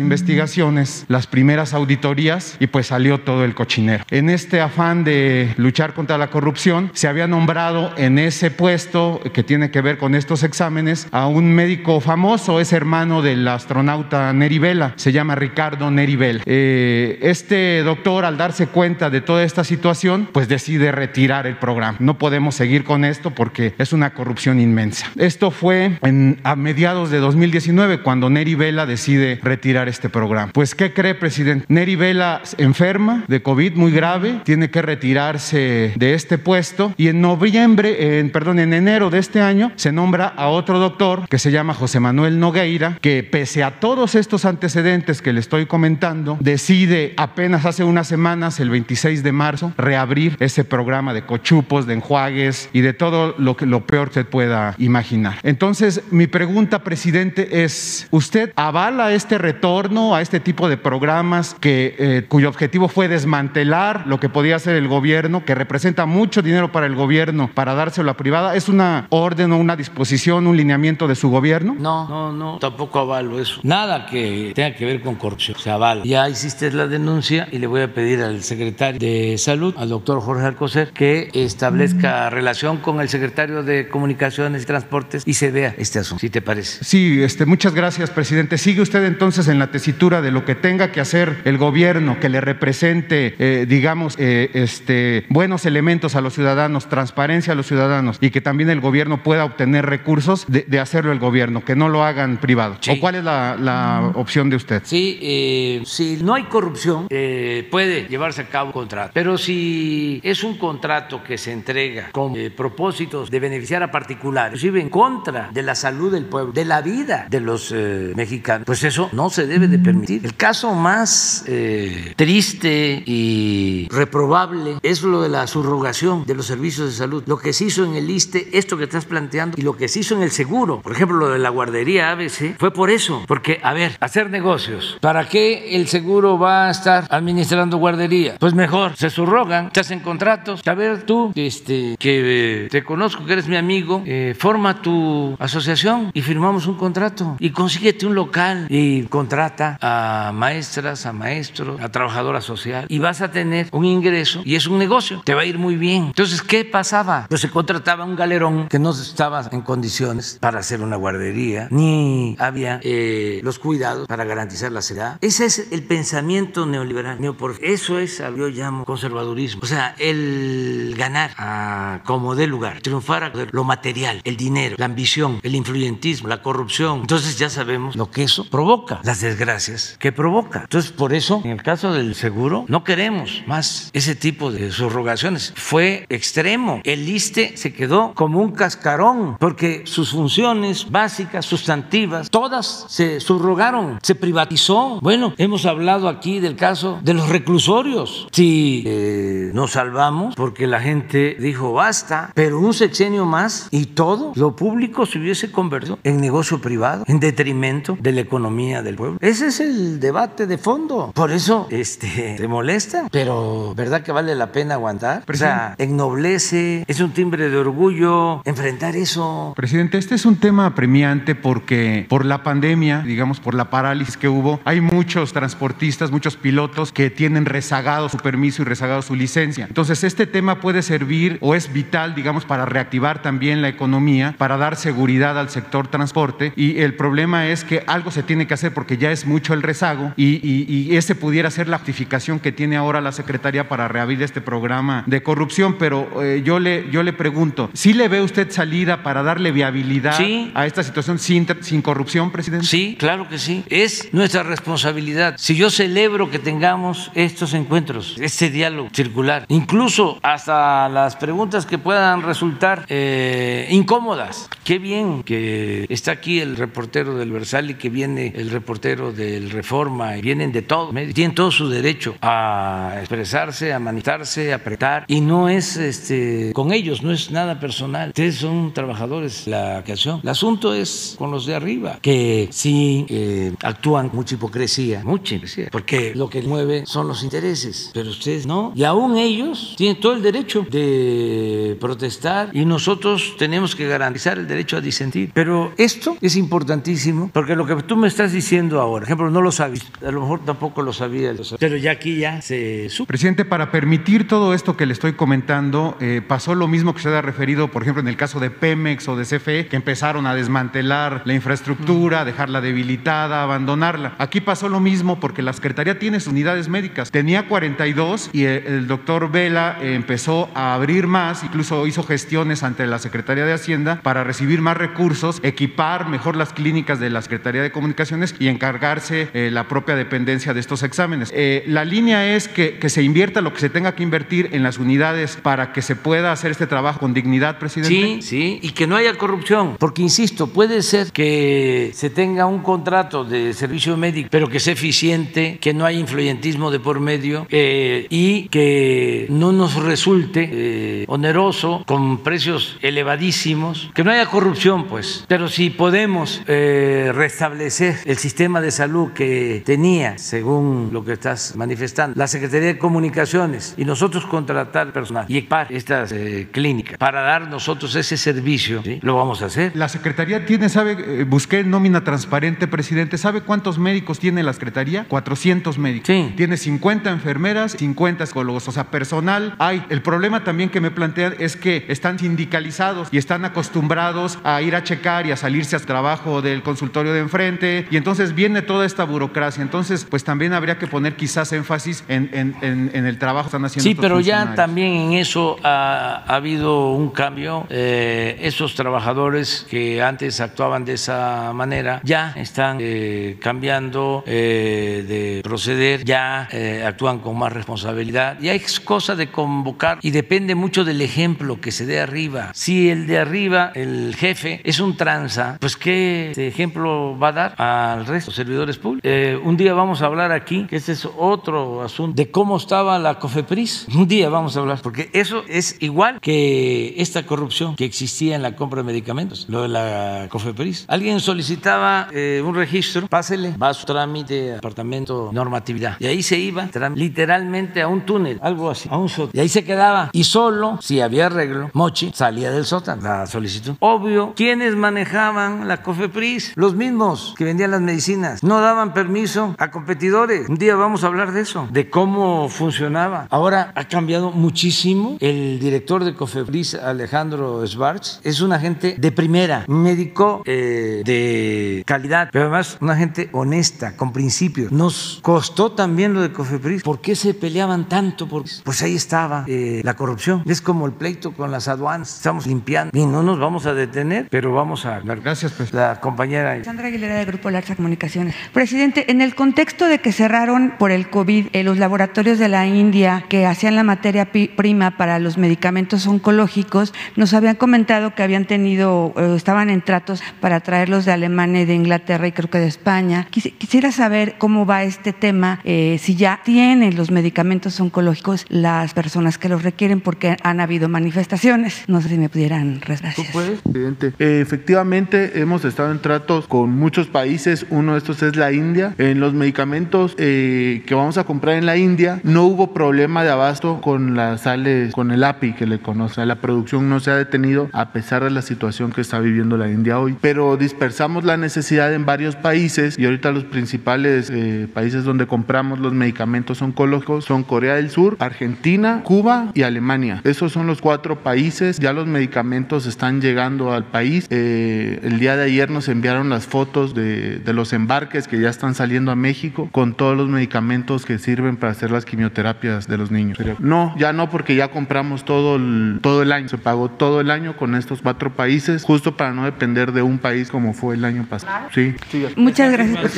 las primeras auditorías y pues salió todo el cochinero. En este afán de luchar contra la corrupción, se había nombrado en ese puesto que tiene que ver con estos exámenes a un médico famoso, es hermano del astronauta Neri Vela, se llama Ricardo Neri Vela. Eh, este doctor, al darse cuenta de toda esta situación, pues decide retirar el programa. No podemos seguir con esto porque es una corrupción inmensa. Esto fue en- a mediados de 2019 cuando Neri Vela decide retirar este programa. Pues, ¿qué cree, presidente? Neri Vela enferma de COVID muy grave, tiene que retirarse de este puesto y en noviembre, en, perdón, en enero de este año se nombra a otro doctor que se llama José Manuel Nogueira, que pese a todos estos antecedentes que le estoy comentando, decide apenas hace unas semanas, el 26 de marzo, reabrir ese programa de cochupos, de enjuagues y de todo lo que lo peor se pueda imaginar. Entonces, mi pregunta, presidente, es: ¿usted avala este retorno a este tipo de programas que, eh, cuyo objetivo fue desmantelar lo que podía hacer el gobierno, que representa mucho dinero para el gobierno, para dárselo a la privada? ¿Es una orden o una disposición, un lineamiento de su gobierno? No, no, no, tampoco avalo eso. Nada que tenga que ver con corrupción se avala. Ya hiciste la denuncia y le voy a pedir al secretario de Salud, al doctor Jorge Alcocer, que establezca relación con el secretario de Comunicaciones y Transportes y se vea este asunto, si te parece. Sí, este, muchas gracias, presidente. Sigue usted entonces en la tesitura de lo que tenga que hacer el gobierno que le represente, eh, digamos, eh, este, buenos elementos a los ciudadanos, transparencia a los ciudadanos y que también el gobierno pueda obtener recursos de, de hacerlo el gobierno, que no lo hagan privado. Sí. ¿O cuál es la, la opción de usted? Sí, eh, si no hay corrupción, eh, puede llevarse a cabo un contrato. Pero si es un contrato que se entrega con eh, propósitos de beneficiar a particulares, inclusive en contra de la salud del pueblo, de la vida de los eh, mexicanos, pues eso no se debe de permitir. El caso más eh, triste y reprobable es lo de la subrogación de los servicios de salud. Lo que se hizo en el ISTE, esto que estás planteando, y lo que se hizo en el seguro, por ejemplo, lo de la guardería ABC, fue por eso. Porque, a ver, hacer negocios. ¿Para qué el seguro va a estar administrando guardería? Pues mejor, se subrogan, se hacen contratos. A ver, tú, este, que eh, te conozco, que eres mi amigo, eh, forma tu asociación y firmamos un contrato. Y consíguete un local y contrata a maestras, a maestros, a trabajadora social. Y vas a tener un ingreso y es un negocio. Te va a ir muy bien. Entonces, ¿qué pasaba? Pues se contrataba un galerón que no estaba en condiciones para hacer una guardería, ni había eh, los cuidados para garantizar la seguridad. Ese es el pensamiento neoliberal. Eso es, a que yo llamo conservadurismo. O sea, el ganar a como dé lugar, triunfar a lo material, el dinero, la ambición, el influyentismo, la corrupción. Entonces ya sabemos lo que eso provoca, las desgracias que provoca. Entonces, por eso, en el caso del seguro, no queremos más ese tipo de subrogaciones. Fue extremo. El ISTE se quedó como un cascarón porque sus funciones básicas, sustantivas, todas se subrogaron, se privatizó. Bueno, hemos hablado aquí del caso de los reclusorios. Si eh, nos salvamos porque la gente dijo basta, pero un sexenio más y todo lo público se hubiese convertido en negocio privado, en detrimento de la economía del pueblo. Ese es el debate de fondo. Por eso este, se molestan, pero ¿verdad que vale la pena aguantar? O sea, ennoblece, es un timbre de orgullo enfrentar eso. Presidente, este es un tema apremiante porque por la pandemia, digamos, por la parálisis que hubo, hay muchos transportistas, muchos pilotos que tienen rezagado su permiso y rezagado su licencia. Entonces, este tema puede servir o es vital, digamos, para reactivar también la economía, para dar seguridad al sector transporte. Y el problema es que algo se tiene que hacer porque ya es mucho el rezago y, y- y ese pudiera ser la justificación que tiene ahora la Secretaría para reabrir este programa de corrupción. Pero eh, yo, le, yo le pregunto, ¿sí le ve usted salida para darle viabilidad Sí. a esta situación sin, sin corrupción, presidente? Sí, claro que sí. Es nuestra responsabilidad. Si yo celebro que tengamos estos encuentros, este diálogo circular, incluso hasta las preguntas que puedan resultar eh, incómodas. Qué bien que está aquí el reportero del Versal y que viene el reportero del Reforma y vienen de todo. Tienen todo su derecho a expresarse, a manifestarse, a apretar y no es este con ellos, no es nada personal. Ustedes son trabajadores de la canción. El asunto es con los de arriba, que sí eh, actúan mucha hipocresía, mucha hipocresía, porque lo que mueve son los intereses, pero ustedes no. Y aún ellos tienen todo el derecho de protestar y nosotros tenemos que garantizar el derecho a disentir. Pero esto es importantísimo, porque lo que tú me estás diciendo ahora, por ejemplo, no lo sabía, a lo mejor tampoco lo sabía, pero ya aquí ya se supo. Presidente, para permitir todo esto que le estoy comentando, eh, pasó lo mismo que usted ha referido, por ejemplo, en el caso de Pemex o de CFE, que empezaron a desmantelar la infraestructura, a dejarla debilitada, abandonarla. Aquí pasó lo mismo porque la Secretaría tiene sus unidades médicas. Tenía 42 y el, el doctor Vela eh, empezó a abrir más, incluso hizo gestiones ante la Secretaría de Hacienda para recibir más recursos, equipar mejor las clínicas de la Secretaría de Comunicaciones y encargarse eh, la propia dependencia de estos exámenes. Eh, la línea es que, que se invierta lo que se tenga que invertir en las unidades para que se pueda hacer este trabajo con dignidad, presidente. Sí, sí, y que no haya corrupción, porque insisto, puede ser que se tenga un contrato de servicio médico, pero que sea eficiente, que no haya influyentismo de por medio eh, y que no nos resulte eh, oneroso con precios elevadísimos, que no haya corrupción, pues. Pero si podemos eh, restablecer el sistema de salud que tenía, según lo que estás manifestando, la Secretaría de Comunicaciones y nosotros contratar personal y equipar estas clínicas para dar nosotros ese servicio, lo vamos a hacer. La Secretaría tiene, sabe, busqué nómina transparente, presidente, ¿sabe cuántos médicos tiene la Secretaría? 400 médicos. Sí. Tiene 50 enfermeras, 50 psicólogos, o sea, personal hay. El problema también que me plantean es que están sindicalizados y están acostumbrados a ir a checar y a salirse al trabajo del consultorio de enfrente y entonces viene toda esta burocracia. Entonces, pues también habría que poner quizás énfasis en, en, el trabajo que están haciendo. Sí, pero ya también en eso ha, habido un cambio. Eh, esos trabajadores que antes actuaban de esa manera ya están eh, cambiando eh, de proceder, ya eh, actúan con más responsabilidad. Y hay cosa de convocar y depende mucho del ejemplo que se dé arriba. Si el de arriba, el jefe, es un tranza, pues ¿qué ejemplo va a dar al resto de servidores públicos? Un día vamos a hablar aquí, que ese es otro asunto, de cómo estaba la COFEPRIS. Un día vamos a hablar, porque eso es igual que esta corrupción que existía en la compra de medicamentos, lo de la COFEPRIS. Alguien solicitaba un registro, pásele, va a su trámite, apartamento, normatividad. Y ahí se iba literalmente a un túnel, algo así, a un sótano. Y ahí se quedaba. Y solo, si había arreglo, Mochi salía del sótano, la solicitud. Obvio, ¿quiénes manejaban la COFEPRIS? Los mismos que vendían las medicinas. No daban permiso a competidores. Un día vamos a hablar de eso, de cómo funcionaba. Ahora ha cambiado muchísimo. El director de COFEPRIS, Alejandro Schwartz, es un agente de primera, médico eh, de calidad, pero además una gente honesta, con principios. Nos costó también lo de Cofepris. ¿Por qué se peleaban tanto? Pues ahí estaba eh, la corrupción. Es como el pleito con las aduanas. Estamos limpiando y no nos vamos a detener, pero vamos a Gracias, pues. La compañera. Sandra Aguilera del Grupo Larsa Comunicaciones. Presidente, en el contexto de que cerraron por el COVID eh, los laboratorios de la India que hacían la materia prima para los medicamentos oncológicos, nos habían comentado que habían tenido, eh, estaban en tratos para traerlos de Alemania y de Inglaterra y creo que de España. Quisiera saber cómo va este tema, eh, si ya tienen los medicamentos oncológicos las personas que los requieren, porque han habido manifestaciones. No sé si me pudieran gracias. ¿Tú puedes, presidente? Efectivamente, hemos estado en tratos con muchos países. Uno de estos es la India. En los medicamentos que vamos a comprar en la India, no hubo problema de abasto con las sales, con el API que le conoce. La producción no se ha detenido a pesar de la situación que está viviendo la India hoy. Pero dispersamos la necesidad en varios países y ahorita los principales eh, países donde compramos los medicamentos oncológicos son Corea del Sur, Argentina, Cuba y Alemania. Esos son los cuatro países. Ya los medicamentos están llegando al país. Eh, el día de ayer nos enviaron las fotos de, de, los embarques que ya están saliendo a México con todos los medicamentos que sirven para hacer las quimioterapias de los niños. No, ya no porque ya compramos todo el, todo el año. Se pagó todo el año con estos cuatro países justo para no depender de un país como fue el año pasado. Sí. Muchas gracias.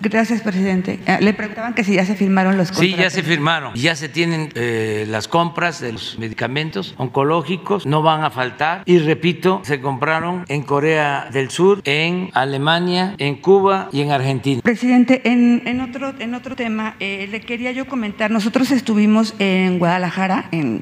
Gracias, presidente. Eh, le preguntaban que si ya se firmaron los contratos. Sí, ya se firmaron. Ya se tienen eh, las compras de los medicamentos oncológicos, no van a faltar. Y repito, se compraron en Corea del Sur, en Alemania, en Cuba y en Argentina. Presidente, en, otro, tema, eh, le quería yo comentar, nosotros estuvimos en Guadalajara, en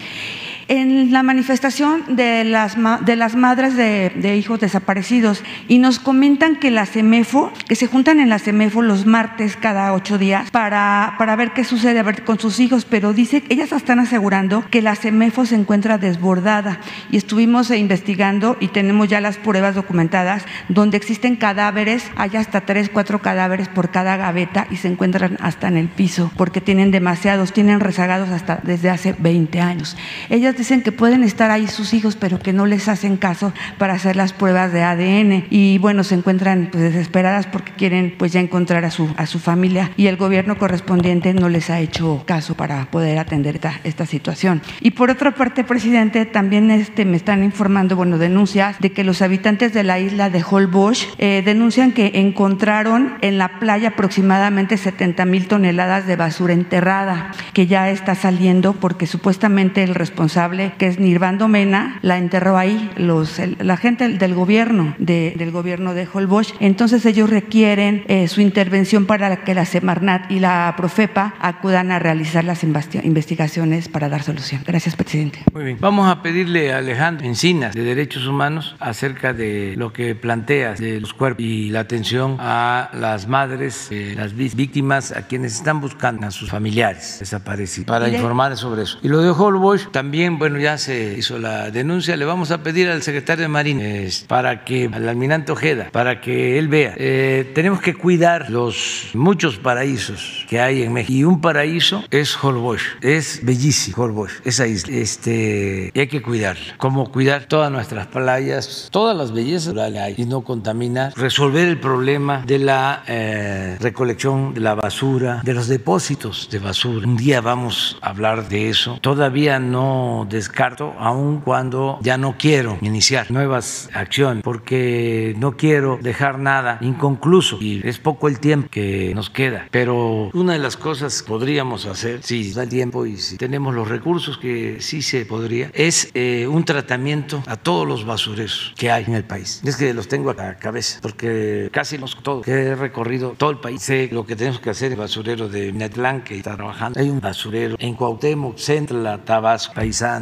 en la manifestación de las, de las madres de, hijos desaparecidos y nos comentan que la CEMEFO, que se juntan en la CEMEFO los martes cada ocho días para, para ver qué sucede con sus hijos, pero dice, ellas están asegurando que la CEMEFO se encuentra desbordada y estuvimos investigando y tenemos ya las pruebas documentadas donde existen cadáveres, hay hasta tres, cuatro cadáveres por cada gaveta y se encuentran hasta en el piso porque tienen demasiados, tienen rezagados hasta desde hace 20 años. Ellas dicen que pueden estar ahí sus hijos, pero que no les hacen caso para hacer las pruebas de ADN. Y bueno, se encuentran pues, desesperadas porque quieren pues ya encontrar a su, a su familia y el gobierno correspondiente no les ha hecho caso para poder atender esta, esta situación. Y por otra parte, presidente, también este, me están informando, bueno, denuncias de que los habitantes de la isla de Holbox eh, denuncian que encontraron en la playa aproximadamente 70 mil toneladas de basura enterrada, que ya está saliendo porque supuestamente el responsable responsable, que es Nirvando Mena, la enterró ahí, los, la gente del gobierno, del gobierno de Holbox. Entonces ellos requieren eh, su intervención para que la Semarnat y la Profepa acudan a realizar las investigaciones para dar solución. Gracias, presidente. Muy bien. Vamos a pedirle a Alejandro Encinas de Derechos Humanos acerca de lo que planteas de los cuerpos y la atención a las madres, eh, las víctimas, a quienes están buscando a sus familiares desaparecidos, para informar sobre eso. Y lo de Holbox, también, bueno, ya se hizo la denuncia. Le vamos a pedir al secretario de Marina para que, al almirante Ojeda, para que él vea. Eh, tenemos que cuidar los muchos paraísos que hay en México. Y un paraíso es Holbox, es bellísimo Holbox, esa isla. Este, y hay que cuidar. Como cuidar todas nuestras playas, todas las bellezas hay y no contaminar. Resolver el problema de la eh, recolección de la basura, de los depósitos de basura. Un día vamos a hablar de eso. Todavía no descarto, aun cuando ya no quiero iniciar nuevas acciones, porque no quiero dejar nada inconcluso y es poco el tiempo que nos queda. Pero una de las cosas que podríamos hacer, si da tiempo y si tenemos los recursos, que sí se podría, es eh, un tratamiento a todos los basureros que hay en el país. Es que los tengo a la cabeza, porque casi los todos, he recorrido todo el país, sé lo que tenemos que hacer. El basurero de Netlán, que está trabajando, hay un basurero en Cuauhtémoc, Centla, Tabasco,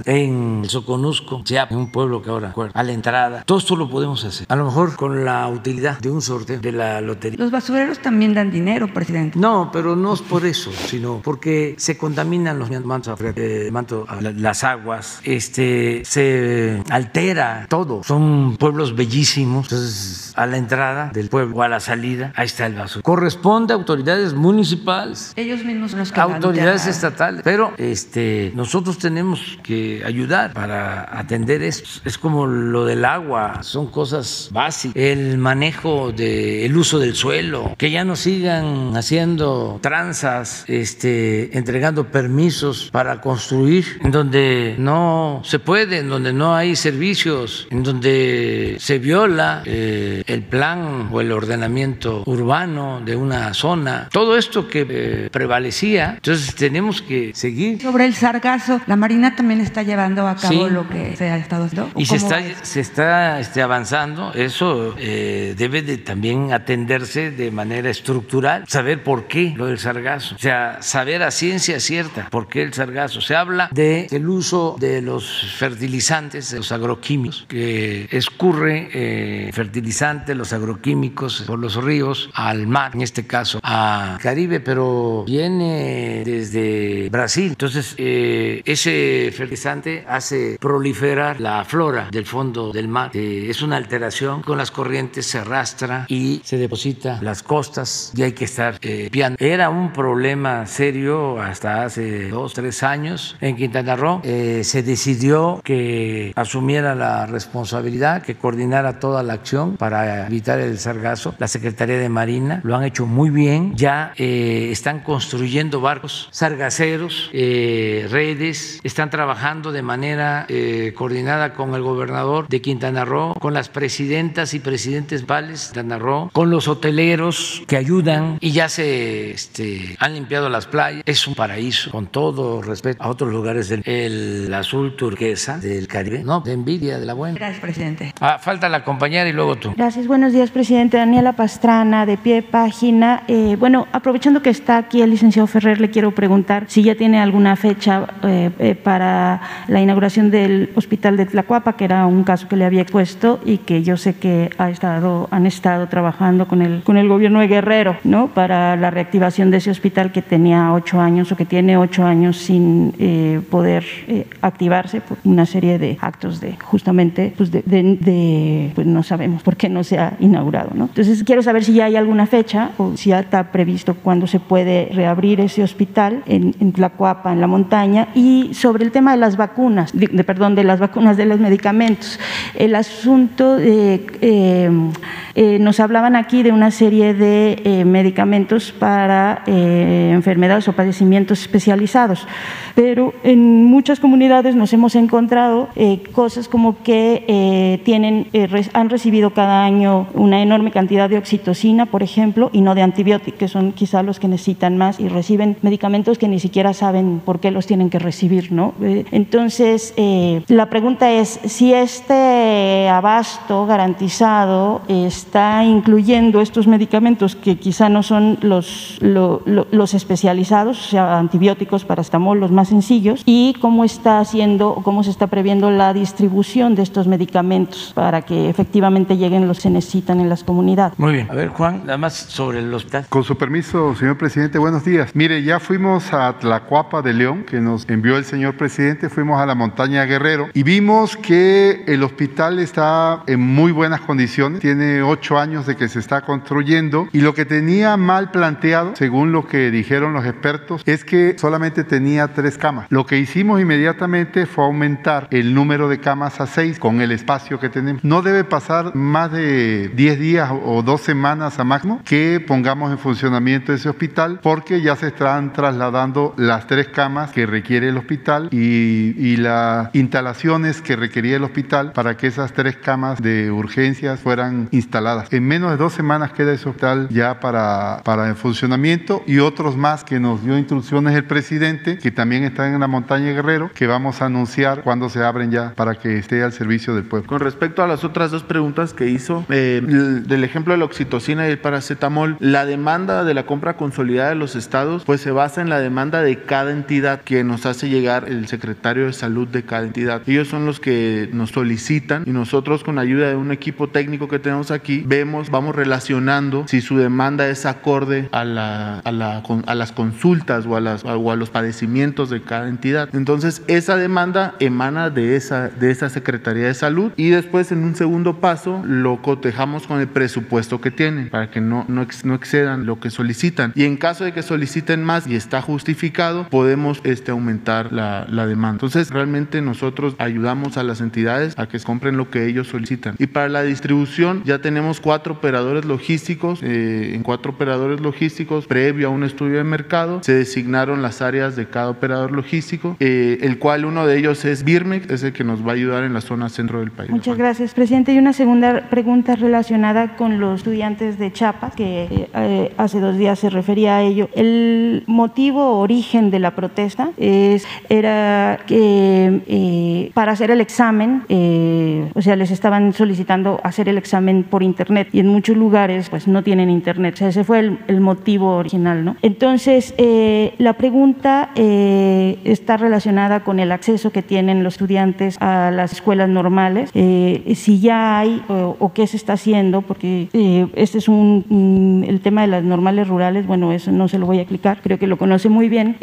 En Soconusco, Chiapas, un pueblo que ahora a la entrada. Todo esto lo podemos hacer. A lo mejor con la utilidad de un sorteo de la lotería. Los basureros también dan dinero, presidente. No, pero no es por eso, sino porque se contaminan los mantos, eh, manto, las aguas, este, se altera todo. Son pueblos bellísimos. Entonces, a la entrada del pueblo o a la salida, ahí está el basurero. Corresponde a autoridades municipales. Ellos mismos nos Autoridades estatales. Pero este, nosotros tenemos que ayudar para atender esto. Es como lo del agua, son cosas básicas. El manejo del uso del suelo, que ya no sigan haciendo tranzas, este, entregando permisos para construir en donde no se puede, en donde no hay servicios, en donde se viola eh, el plan o el ordenamiento urbano de una zona. Todo esto que eh, prevalecía, entonces tenemos que seguir. Sobre el sargazo, la Marina también está llevando a cabo lo que se ha estado haciendo. Y se está, se está este, avanzando, eso eh, debe de también atenderse de manera estructural, saber por qué lo del sargazo, o sea, saber a ciencia cierta por qué el sargazo. Se habla del el uso de los fertilizantes, de los agroquímicos, que escurre eh, fertilizantes, los agroquímicos por los ríos al mar, en este caso a Caribe, pero viene desde Brasil. Entonces, eh, ese fertilizante hace proliferar la flora del fondo del mar. Eh, es una alteración con las corrientes, se arrastra y se deposita las costas y hay que estar eh, Era un problema serio hasta hace dos, tres años en Quintana Roo. Eh, se decidió que asumiera la responsabilidad, que coordinara toda la acción para evitar el sargazo. La Secretaría de Marina lo han hecho muy bien. Ya eh, están construyendo barcos sargaceros, redes, están trabajando de manera coordinada con el gobernador de Quintana Roo, con las presidentas y presidentes vales de Quintana Roo, con los hoteleros que ayudan y ya se este, han limpiado las playas. Es un paraíso, con todo respeto a otros lugares del azul turquesa del Caribe. No, de envidia, de la buena. Gracias, presidente. Ah, falta la compañera y luego tú. Gracias, buenos días, presidente. Daniela Pastrana, de pie página. Eh, bueno, aprovechando que está aquí el licenciado Ferrer, le quiero preguntar si ya tiene alguna fecha eh, eh, para la inauguración del hospital de Tlacuapa, que era un caso que le había puesto y que yo sé que ha estado, han estado trabajando con el, con el gobierno de Guerrero, ¿no? Para la reactivación de ese hospital que tenía ocho años o que tiene ocho años sin eh, poder eh, activarse por una serie de actos de justamente, pues, de, pues no sabemos por qué no se ha inaugurado, ¿no? Entonces quiero saber si ya hay alguna fecha o si ya está previsto cuándo se puede reabrir ese hospital en, en Tlacuapa, en la montaña, y sobre el tema de las vacunas, de, perdón, de las vacunas de los medicamentos. El asunto de, eh, eh, nos hablaban aquí de una serie de eh, medicamentos para enfermedades o padecimientos especializados, pero en muchas comunidades nos hemos encontrado cosas como que tienen, han recibido cada año una enorme cantidad de oxitocina, por ejemplo, y no de antibióticos, que son quizá los que necesitan más y reciben medicamentos que ni siquiera saben por qué los tienen que recibir, ¿no? Entonces, eh, la pregunta es si este abasto garantizado está incluyendo estos medicamentos que quizá no son los, los especializados, o sea, antibióticos, paracetamol, los más sencillos, y cómo está haciendo, cómo se está previendo la distribución de estos medicamentos para que efectivamente lleguen los que se necesitan en las comunidades. Muy bien. A ver, Juan, nada más sobre el hospital. Con su permiso, señor presidente, buenos días. Mire, ya fuimos a Tlacuapa de León, que nos envió el señor presidente, fuimos a la montaña Guerrero y vimos que el hospital está en muy buenas condiciones, tiene ocho años de que se está construyendo y lo que tenía mal planteado, según lo que dijeron los expertos, es que solamente tenía tres camas. Lo que hicimos inmediatamente fue aumentar el número de camas a seis con el espacio que tenemos. No debe pasar más de 10 días o dos semanas a máximo que pongamos en funcionamiento ese hospital porque ya se están trasladando las tres camas que requiere el hospital y, y las instalaciones que requería el hospital para que esas tres camas de urgencias fueran instaladas. En menos de dos semanas queda ese hospital ya para, para el funcionamiento y otros más que nos dio instrucciones el presidente que también están en la montaña Guerrero que vamos a anunciar cuando se abren ya para que esté al servicio del pueblo. Con respecto a las otras dos preguntas que hizo, eh, del ejemplo de la oxitocina y el paracetamol, la demanda de la compra consolidada de los estados pues se basa en la demanda de cada entidad que nos hace llegar el secretario de salud de cada entidad. Ellos son los que nos solicitan y nosotros con ayuda de un equipo técnico que tenemos aquí vemos, vamos relacionando si su demanda es acorde a, la, a, la, a las consultas o a, las, o a los padecimientos de cada entidad. Entonces esa demanda emana de esa, de esa Secretaría de Salud y después en un segundo paso lo cotejamos con el presupuesto que tienen para que no, no, no excedan lo que solicitan. Y en caso de que soliciten más y está justificado, podemos este, aumentar la, la demanda. Entonces realmente nosotros ayudamos a las entidades a que compren lo que ellos solicitan. Y para la distribución ya tenemos cuatro operadores logísticos. Eh, en cuatro operadores logísticos, previo a un estudio de mercado, se designaron las áreas de cada operador logístico, eh, el cual uno de ellos es Birmex, es el que nos va a ayudar en la zona centro del país. Muchas gracias, presidente. Y una segunda pregunta relacionada con los estudiantes de Chiapas, que eh, hace dos días se refería a ello. El motivo o origen de la protesta es, era que eh, para hacer el examen, eh, o sea, les estaban solicitando hacer el examen por internet y en muchos lugares pues no tienen internet. O sea, ese fue el, el motivo original, ¿no? Entonces, eh, la pregunta eh, está relacionada con el acceso que tienen los estudiantes a las escuelas normales, eh, si ya hay o, o, qué se está haciendo, porque eh, este es un, el tema de las normales rurales, bueno, eso no se lo voy a explicar, creo que lo conoce muy bien,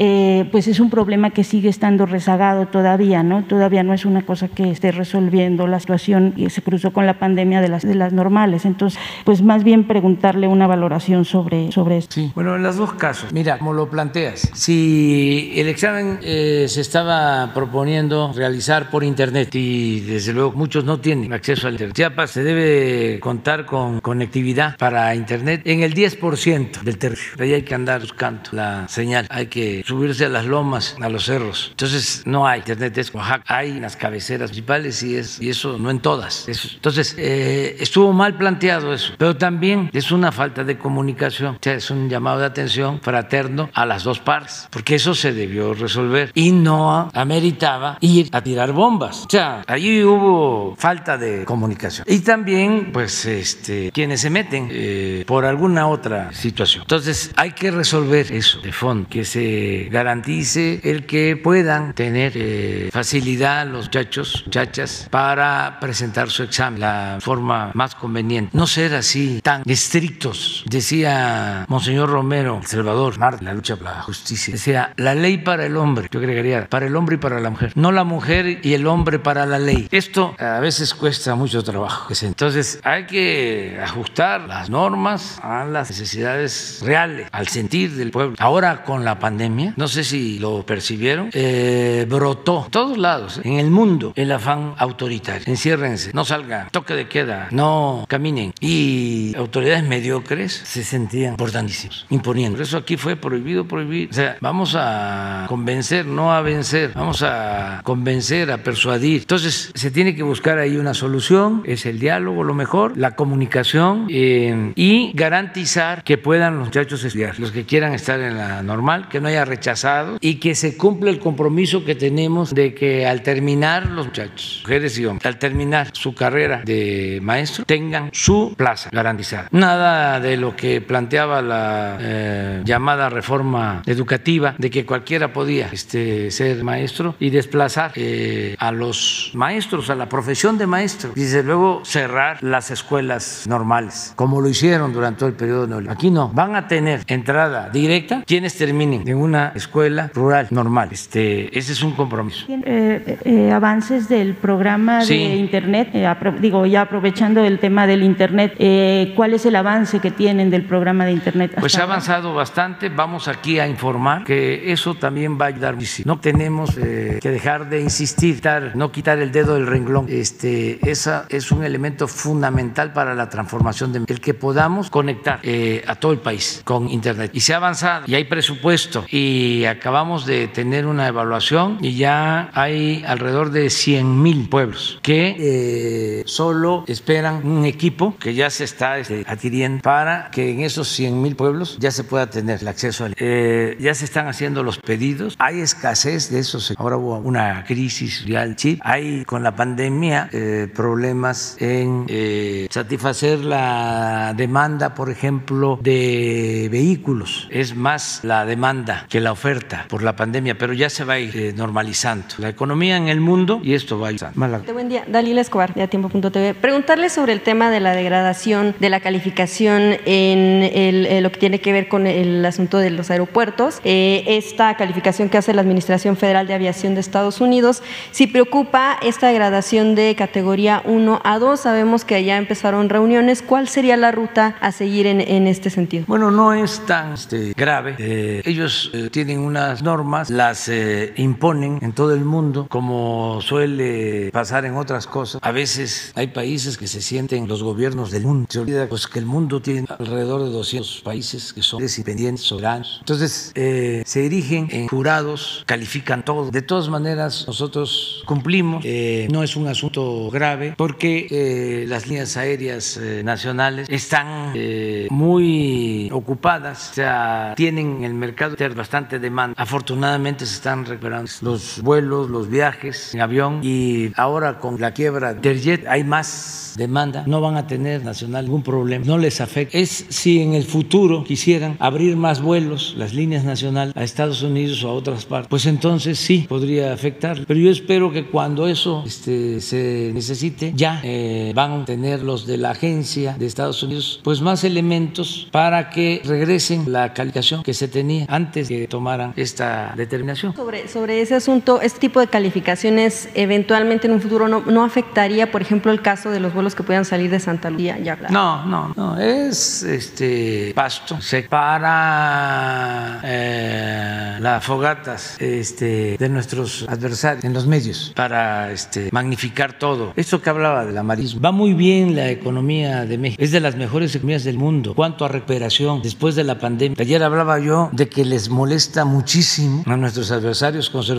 pues es un problema que sigue estando rezagado todavía, ¿no? Todavía no es una cosa que esté resolviendo la situación y se cruzó con la pandemia de las, de las normales. Entonces, pues más bien preguntarle una valoración sobre, sobre esto. Sí, bueno, en los dos casos, mira, como lo planteas, si el examen eh, se estaba proponiendo realizar por Internet y desde luego muchos no tienen acceso al Internet, Chiapas se debe contar con conectividad para Internet en el 10% del territorio. Ahí hay que andar buscando la señal, hay que subirse a las lomas, a los cerros. Entonces, no hay Internet, es Oaxaca, hay en las cabeceras principales y, y eso no en todas. Entonces, eh, estuvo mal planteado eso, pero también es una falta de comunicación, o sea, es un llamado de atención fraterno a las dos partes, porque eso se debió resolver y no ameritaba ir a tirar bombas. O sea, ahí hubo falta de comunicación. Y también, pues, este, quienes se meten eh, por alguna otra situación. Entonces, hay que resolver eso de fondo, que se garantice el que puedan tener eh, facilidad los muchachos, muchachas, para presentar su examen, la forma más conveniente. No ser así tan estrictos. Decía Monseñor Romero, El Salvador, Mar, la lucha por la justicia, decía, la ley para el hombre, yo agregaría, para el hombre y para la mujer, no la mujer y el hombre para la ley. Esto a veces cuesta mucho trabajo. Entonces hay que ajustar las normas a las necesidades reales, al sentir del pueblo. Ahora con la pandemia, no sé si lo percibieron, eh, brotó todos lados, en el mundo, el afán autoritario. Enciérrense, no salgan, toque de queda, no caminen. Y autoridades mediocres se sentían importantísimos, imponiendo. Por eso aquí fue prohibido prohibir. O sea, vamos a convencer, no a vencer. Vamos a convencer, a persuadir. Entonces, se tiene que buscar ahí una solución. Es el diálogo lo mejor, la comunicación eh, y garantizar que puedan los muchachos estudiar. Los que quieran estar en la normal, que no haya rechazado y que se cumpla el compromiso que tenemos de que al terminar los muchachos, mujeres y hombres, al terminar su carrera de maestro, tengan su plaza garantizada. Nada de lo que planteaba la eh, llamada reforma educativa, de que cualquiera podía este, ser maestro y desplazar eh, a los maestros, a la profesión de maestro, y desde luego cerrar las escuelas normales, como lo hicieron durante todo el periodo neoliberal. Aquí no, van a tener entrada directa quienes terminen en una escuela rural normal. Este, ese es un compromiso. Eh, eh, avances del programa Sí. de Internet, Eh, digo, ya aprovechando el tema del Internet, eh, ¿cuál es el avance que tienen del programa de Internet? Pues ha ahora? avanzado bastante. Vamos aquí a informar que eso también va a ayudar. No tenemos eh, que dejar de insistir, no quitar el dedo del renglón. Este, esa es un elemento fundamental para la transformación de el que podamos conectar eh, a todo el país con Internet. Y se ha avanzado y hay presupuesto y acabamos de tener una evaluación y ya hay alrededor de 100 mil pueblos que eh, solo esperan un equipo que ya se está este, adquiriendo para que en esos 100 mil pueblos ya se pueda tener el acceso al eh, ya se están haciendo los pedidos. Hay escasez de esos. Ahora hubo una crisis real chip hay con la pandemia eh, problemas en eh, satisfacer la demanda por ejemplo de vehículos. Es más la demanda que la oferta por la pandemia pero ya se va a ir eh, normalizando la economía en el mundo y esto va a ir Mala- Buen día, Dalila Escobar, de Atiempo.tv. Preguntarle sobre el tema de la degradación de la calificación en el- eh, lo que tiene que ver con el asunto de los aeropuertos. Eh, esta calificación que hace la Administración Federal de Aviación de Estados Unidos, si preocupa esta degradación de categoría 1 a 2, sabemos que ya empezaron reuniones. ¿Cuál sería la ruta a seguir en, en este sentido? Bueno, no es tan este, grave. Eh, ellos eh, tienen unas normas, las eh, imponen en todo el mundo, como suele pasar en otras cosas. A veces hay países que se sienten los gobiernos del mundo. Se olvida pues, que el mundo tiene alrededor de 200 países que son independientes, soberanos. Entonces, eh, se dirigen en jurados, califican todo. De todas maneras, nosotros cumplimos. Eh, no es un asunto grave porque eh, las líneas aéreas eh, nacionales están eh, muy ocupadas, o sea, tienen en el mercado bastante demanda. Afortunadamente se están recuperando los vuelos, los viajes en avión y ahora con la quiebra de Interjet hay más demanda, no van a tener nacional ningún problema, no les afecta. Es si en el futuro quisieran abrir más vuelos, las líneas nacionales a Estados Unidos o a otras partes, pues entonces sí podría afectar. Pero yo espero que cuando eso este, se necesite, ya eh, van a tener los de la agencia de Estados Unidos, pues más elementos para que regresen la calificación que se tenía antes de que tomaran esta determinación. Sobre, sobre ese asunto, este tipo de calificaciones eventualmente en un futuro no, afectaría, por ejemplo, el caso de los vuelos que puedan salir de Santa Lucía. No, no, no, es este pasto para eh, las fogatas este, de nuestros adversarios en los medios, para este, magnificar todo. Esto que hablaba del amarismo, va muy bien la economía de México, es de las mejores economías del mundo. Cuanto a recuperación después de la pandemia, ayer hablaba yo de que les molesta muchísimo a nuestros adversarios conservadores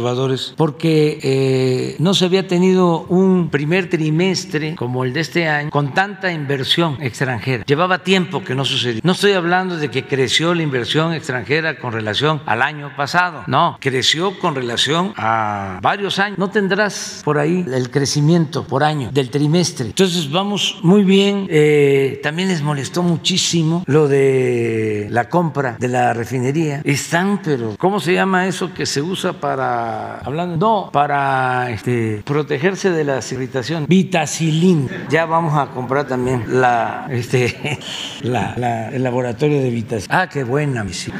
porque eh, no se había tenido un primer trimestre como el de este año con tanta inversión extranjera. Llevaba tiempo que no sucedía. No estoy hablando de que creció la inversión extranjera con relación al año pasado. No, creció con relación a varios años. No tendrás por ahí el crecimiento por año del trimestre. Entonces vamos muy bien. Eh, también les molestó muchísimo lo de la compra de la refinería. Están, pero ¿cómo se llama eso que se usa para hablando? No, para este, protegerse de las irritaciones. Vitacilina. Ya vamos a comprar también la, este, la, la- el laboratorio de vitacilina. Ah, qué buena, mi sí.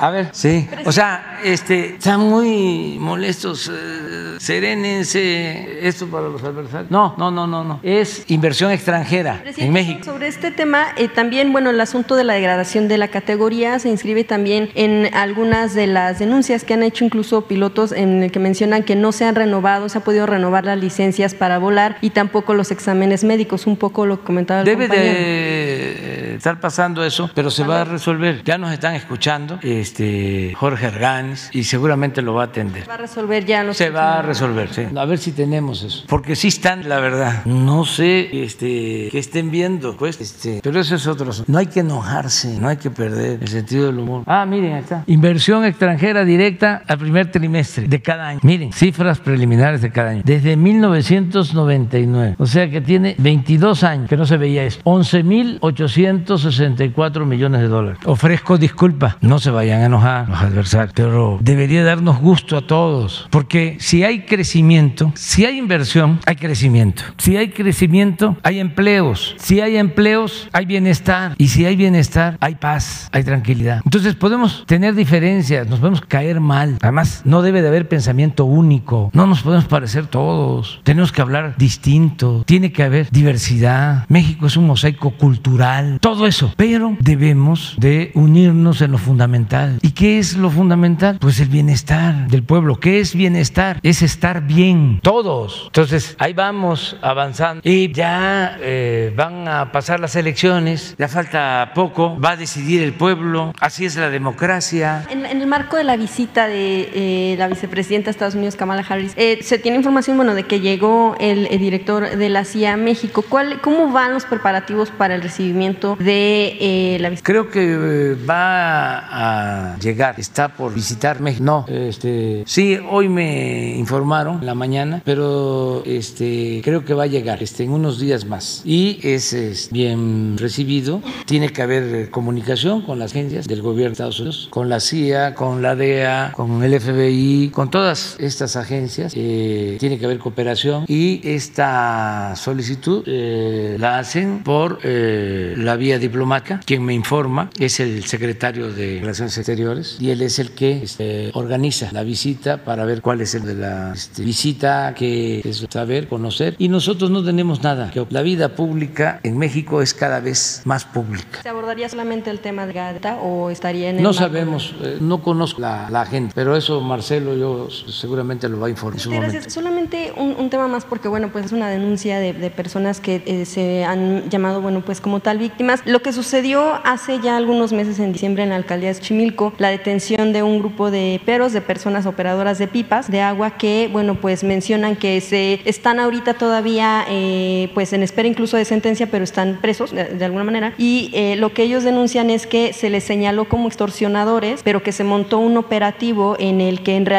A ver, sí. O sea, este, están muy molestos. eh, serénense. Esto para los adversarios. No, no, no, no, no. Es inversión extranjera en México. Sobre este tema, eh, también, bueno, el asunto de la degradación de la categoría se inscribe también en algunas de las denuncias que han hecho incluso pilotos en el que mencionan que no se han renovado, se ha podido renovar las licencias para volar y tampoco los exámenes médicos, un poco lo que comentaba el Debe compañero. de, estar pasando eso, pero se va a resolver. Ya nos están escuchando este Jorge Arganis y seguramente lo va a atender. Va a resolver ya los Se va a resolver, sí. A ver si tenemos eso. Porque sí están, la verdad. No sé este, que estén viendo, pues, este, pero eso es otro. No hay que enojarse, no hay que perder el sentido del humor. Ah, miren, ahí está. Inversión extranjera directa al primer trimestre de cada año. Miren, cifras preliminares de cada año. Desde 1999. O sea que tiene 22 años que no se veía eso. 11.864 millones de dólares. Ofrezco disculpas. No se vayan a enojar los adversarios, pero debería darnos gusto a todos. Porque si hay crecimiento, si hay inversión, hay crecimiento. Si hay crecimiento, hay empleos. Si hay empleos, hay bienestar. Y si hay bienestar, hay paz, hay tranquilidad. Entonces podemos tener diferencias, nos podemos caer mal. Además, no debe de haber pensamiento único. No nos podemos parecer todos. Tenemos que hablar distinto. Tiene que haber diversidad. México es un mosaico cultural. Todo eso. Pero debemos de unirnos en lo fundamental. ¿Y qué es lo fundamental? Pues el bienestar del pueblo. ¿Qué es bienestar? Es estar bien. Todos. Entonces, ahí vamos avanzando. Y ya eh, van a pasar las elecciones. Ya falta poco. Va a decidir el pueblo. Así es la democracia. En, el marco de la visita de eh, la vicepresidenta de Estados Unidos, Kamala Harris, eh, se tiene información bueno, de que llegó el, el director de la CIA a México. ¿Cuál, ¿Cómo van los preparativos para el recibimiento de eh, la visita? Creo que eh, va a llegar, está por visitar México. No, este, sí, hoy me informaron en la mañana, pero este, creo que va a llegar este, en unos días más. Y es, es bien recibido. Tiene que haber eh, comunicación con las agencias del gobierno de Estados Unidos, con la CIA, con la DEA, con el FBI, con todas estas agencias. eh, tiene que haber cooperación y esta solicitud eh, la hacen por eh, la vía diplomática. Quien me informa es el secretario de Relaciones Exteriores y él es el que este, organiza la visita para ver cuál es el de la este, visita, que es saber, conocer. Y nosotros no tenemos nada. que La vida pública en México es cada vez más pública. ¿Se abordaría solamente el tema de Gata o estaría en el No marco- sabemos, no conozco la, la agenda, pero eso Marcelo yo seguramente lo va a informar Gracias. Solamente un, un tema más porque bueno pues es una denuncia de, de personas que eh, se han llamado bueno pues como tal víctimas. Lo que sucedió hace ya algunos meses en diciembre en la alcaldía de Chimilco, la detención de un grupo de peros de personas operadoras de pipas de agua que bueno pues mencionan que se están ahorita todavía eh, pues en espera incluso de sentencia pero están presos de, de alguna manera y eh, lo que ellos denuncian es que se les señaló como extorsionadores pero que se montó un operativo en el que en realidad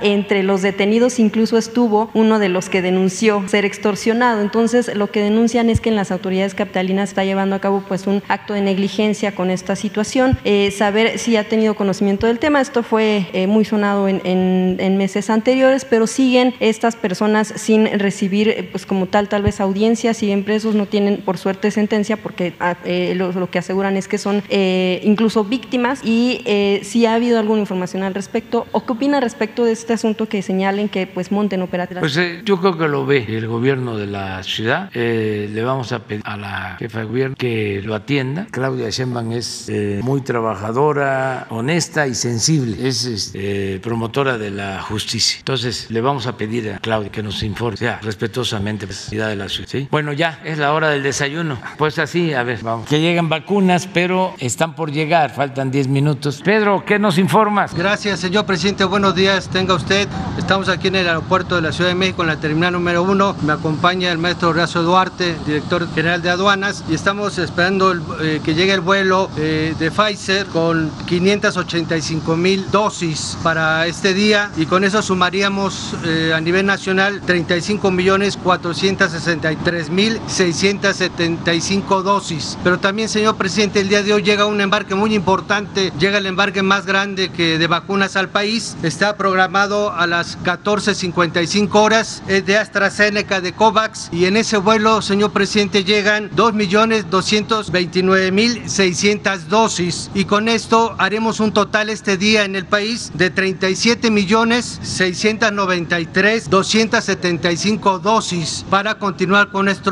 entre los detenidos incluso estuvo uno de los que denunció ser extorsionado. Entonces, lo que denuncian es que en las autoridades capitalinas está llevando a cabo pues un acto de negligencia con esta situación. Eh, saber si ha tenido conocimiento del tema. Esto fue eh, muy sonado en, meses anteriores, pero siguen estas personas sin recibir pues como tal tal vez audiencia, siguen presos, no tienen por suerte sentencia porque ah, eh, lo, lo que aseguran es que son incluso víctimas y si ha habido alguna información al respecto o qué opina respecto de este asunto que señalen que pues monten operativos. Pues eh, yo creo que lo ve el gobierno de la ciudad. Eh, le vamos a pedir a la jefa de gobierno que lo atienda. Claudia Sheinbaum es eh, muy trabajadora, honesta y sensible. Es este, promotora de la justicia. Entonces le vamos a pedir a Claudia que nos informe, ya, respetuosamente, pues, la ciudad de la ciudad. ¿sí? Bueno, ya es la hora del desayuno. Pues así, a ver, vamos. Que llegan vacunas, pero están por llegar. Faltan 10 minutos. Pedro, ¿qué nos informas? Gracias, señor presidente. Buenos días, tenga usted. Estamos aquí en el aeropuerto de la Ciudad de México, en la terminal número uno. Me acompaña el maestro Horacio Duarte, director general de aduanas, y estamos esperando el- eh, que llegue el vuelo eh, de Pfizer con 585 mil dosis para este día, y con eso sumaríamos eh, a nivel nacional 35 millones 463 mil 675 dosis. Pero también, señor presidente, el día de hoy llega un embarque muy importante, llega el embarque más grande que de vacunas al país. Está programado a las 14.55 horas, de AstraZeneca de COVAX y en ese vuelo, señor presidente, llegan 2.229.600 dosis y con esto haremos un total este día en el país de 37.693.275 dosis para continuar con nuestra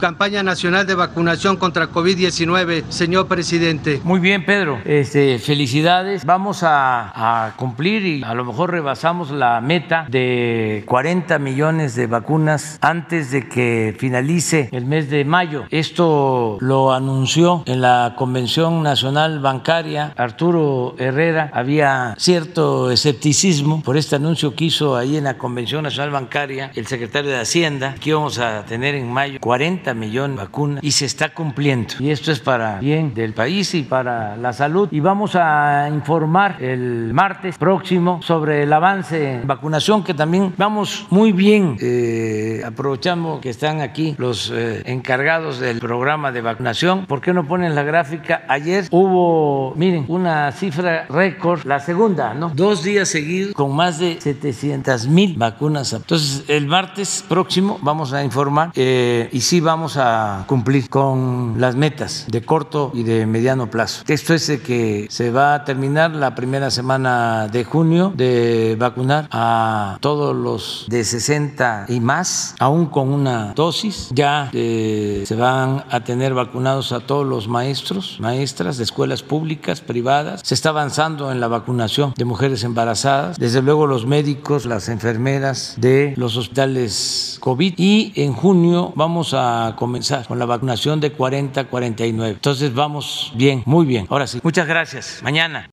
campaña nacional de vacunación contra COVID-19, señor presidente. Muy bien, Pedro. Este, felicidades. Vamos a, a cumplir y a lo mejor rebasamos la meta de 40 millones de vacunas antes de que finalice el mes de mayo. Esto lo anunció en la Convención Nacional Bancaria, Arturo Herrera, había cierto escepticismo por este anuncio que hizo ahí en la Convención Nacional Bancaria el secretario de Hacienda, que íbamos a tener en mayo 40 millones de vacunas y se está cumpliendo. Y esto es para bien del país y para la salud. Y vamos a informar el martes próximo sobre el avance en vacunación, que también vamos muy bien. Eh, aprovechamos que están aquí los eh, encargados del programa de vacunación. ¿Por qué no ponen la gráfica? Ayer hubo, miren, una cifra récord, la segunda, ¿no? Dos días seguidos con más de 700 mil vacunas. Entonces, el martes próximo vamos a informar eh, y sí vamos a cumplir con las metas de corto y de mediano plazo. Esto es de que se va a terminar la primera semana de junio de vacunar a todos los de 60 y más, aún con una dosis. Ya eh, se van a tener vacunados a todos los maestros, maestras de escuelas públicas, privadas. Se está avanzando en la vacunación de mujeres embarazadas. Desde luego los médicos, las enfermeras de los hospitales COVID. Y en junio vamos a comenzar con la vacunación de 40 a 49. Entonces vamos bien, muy bien. Ahora sí, muchas gracias. Mañana.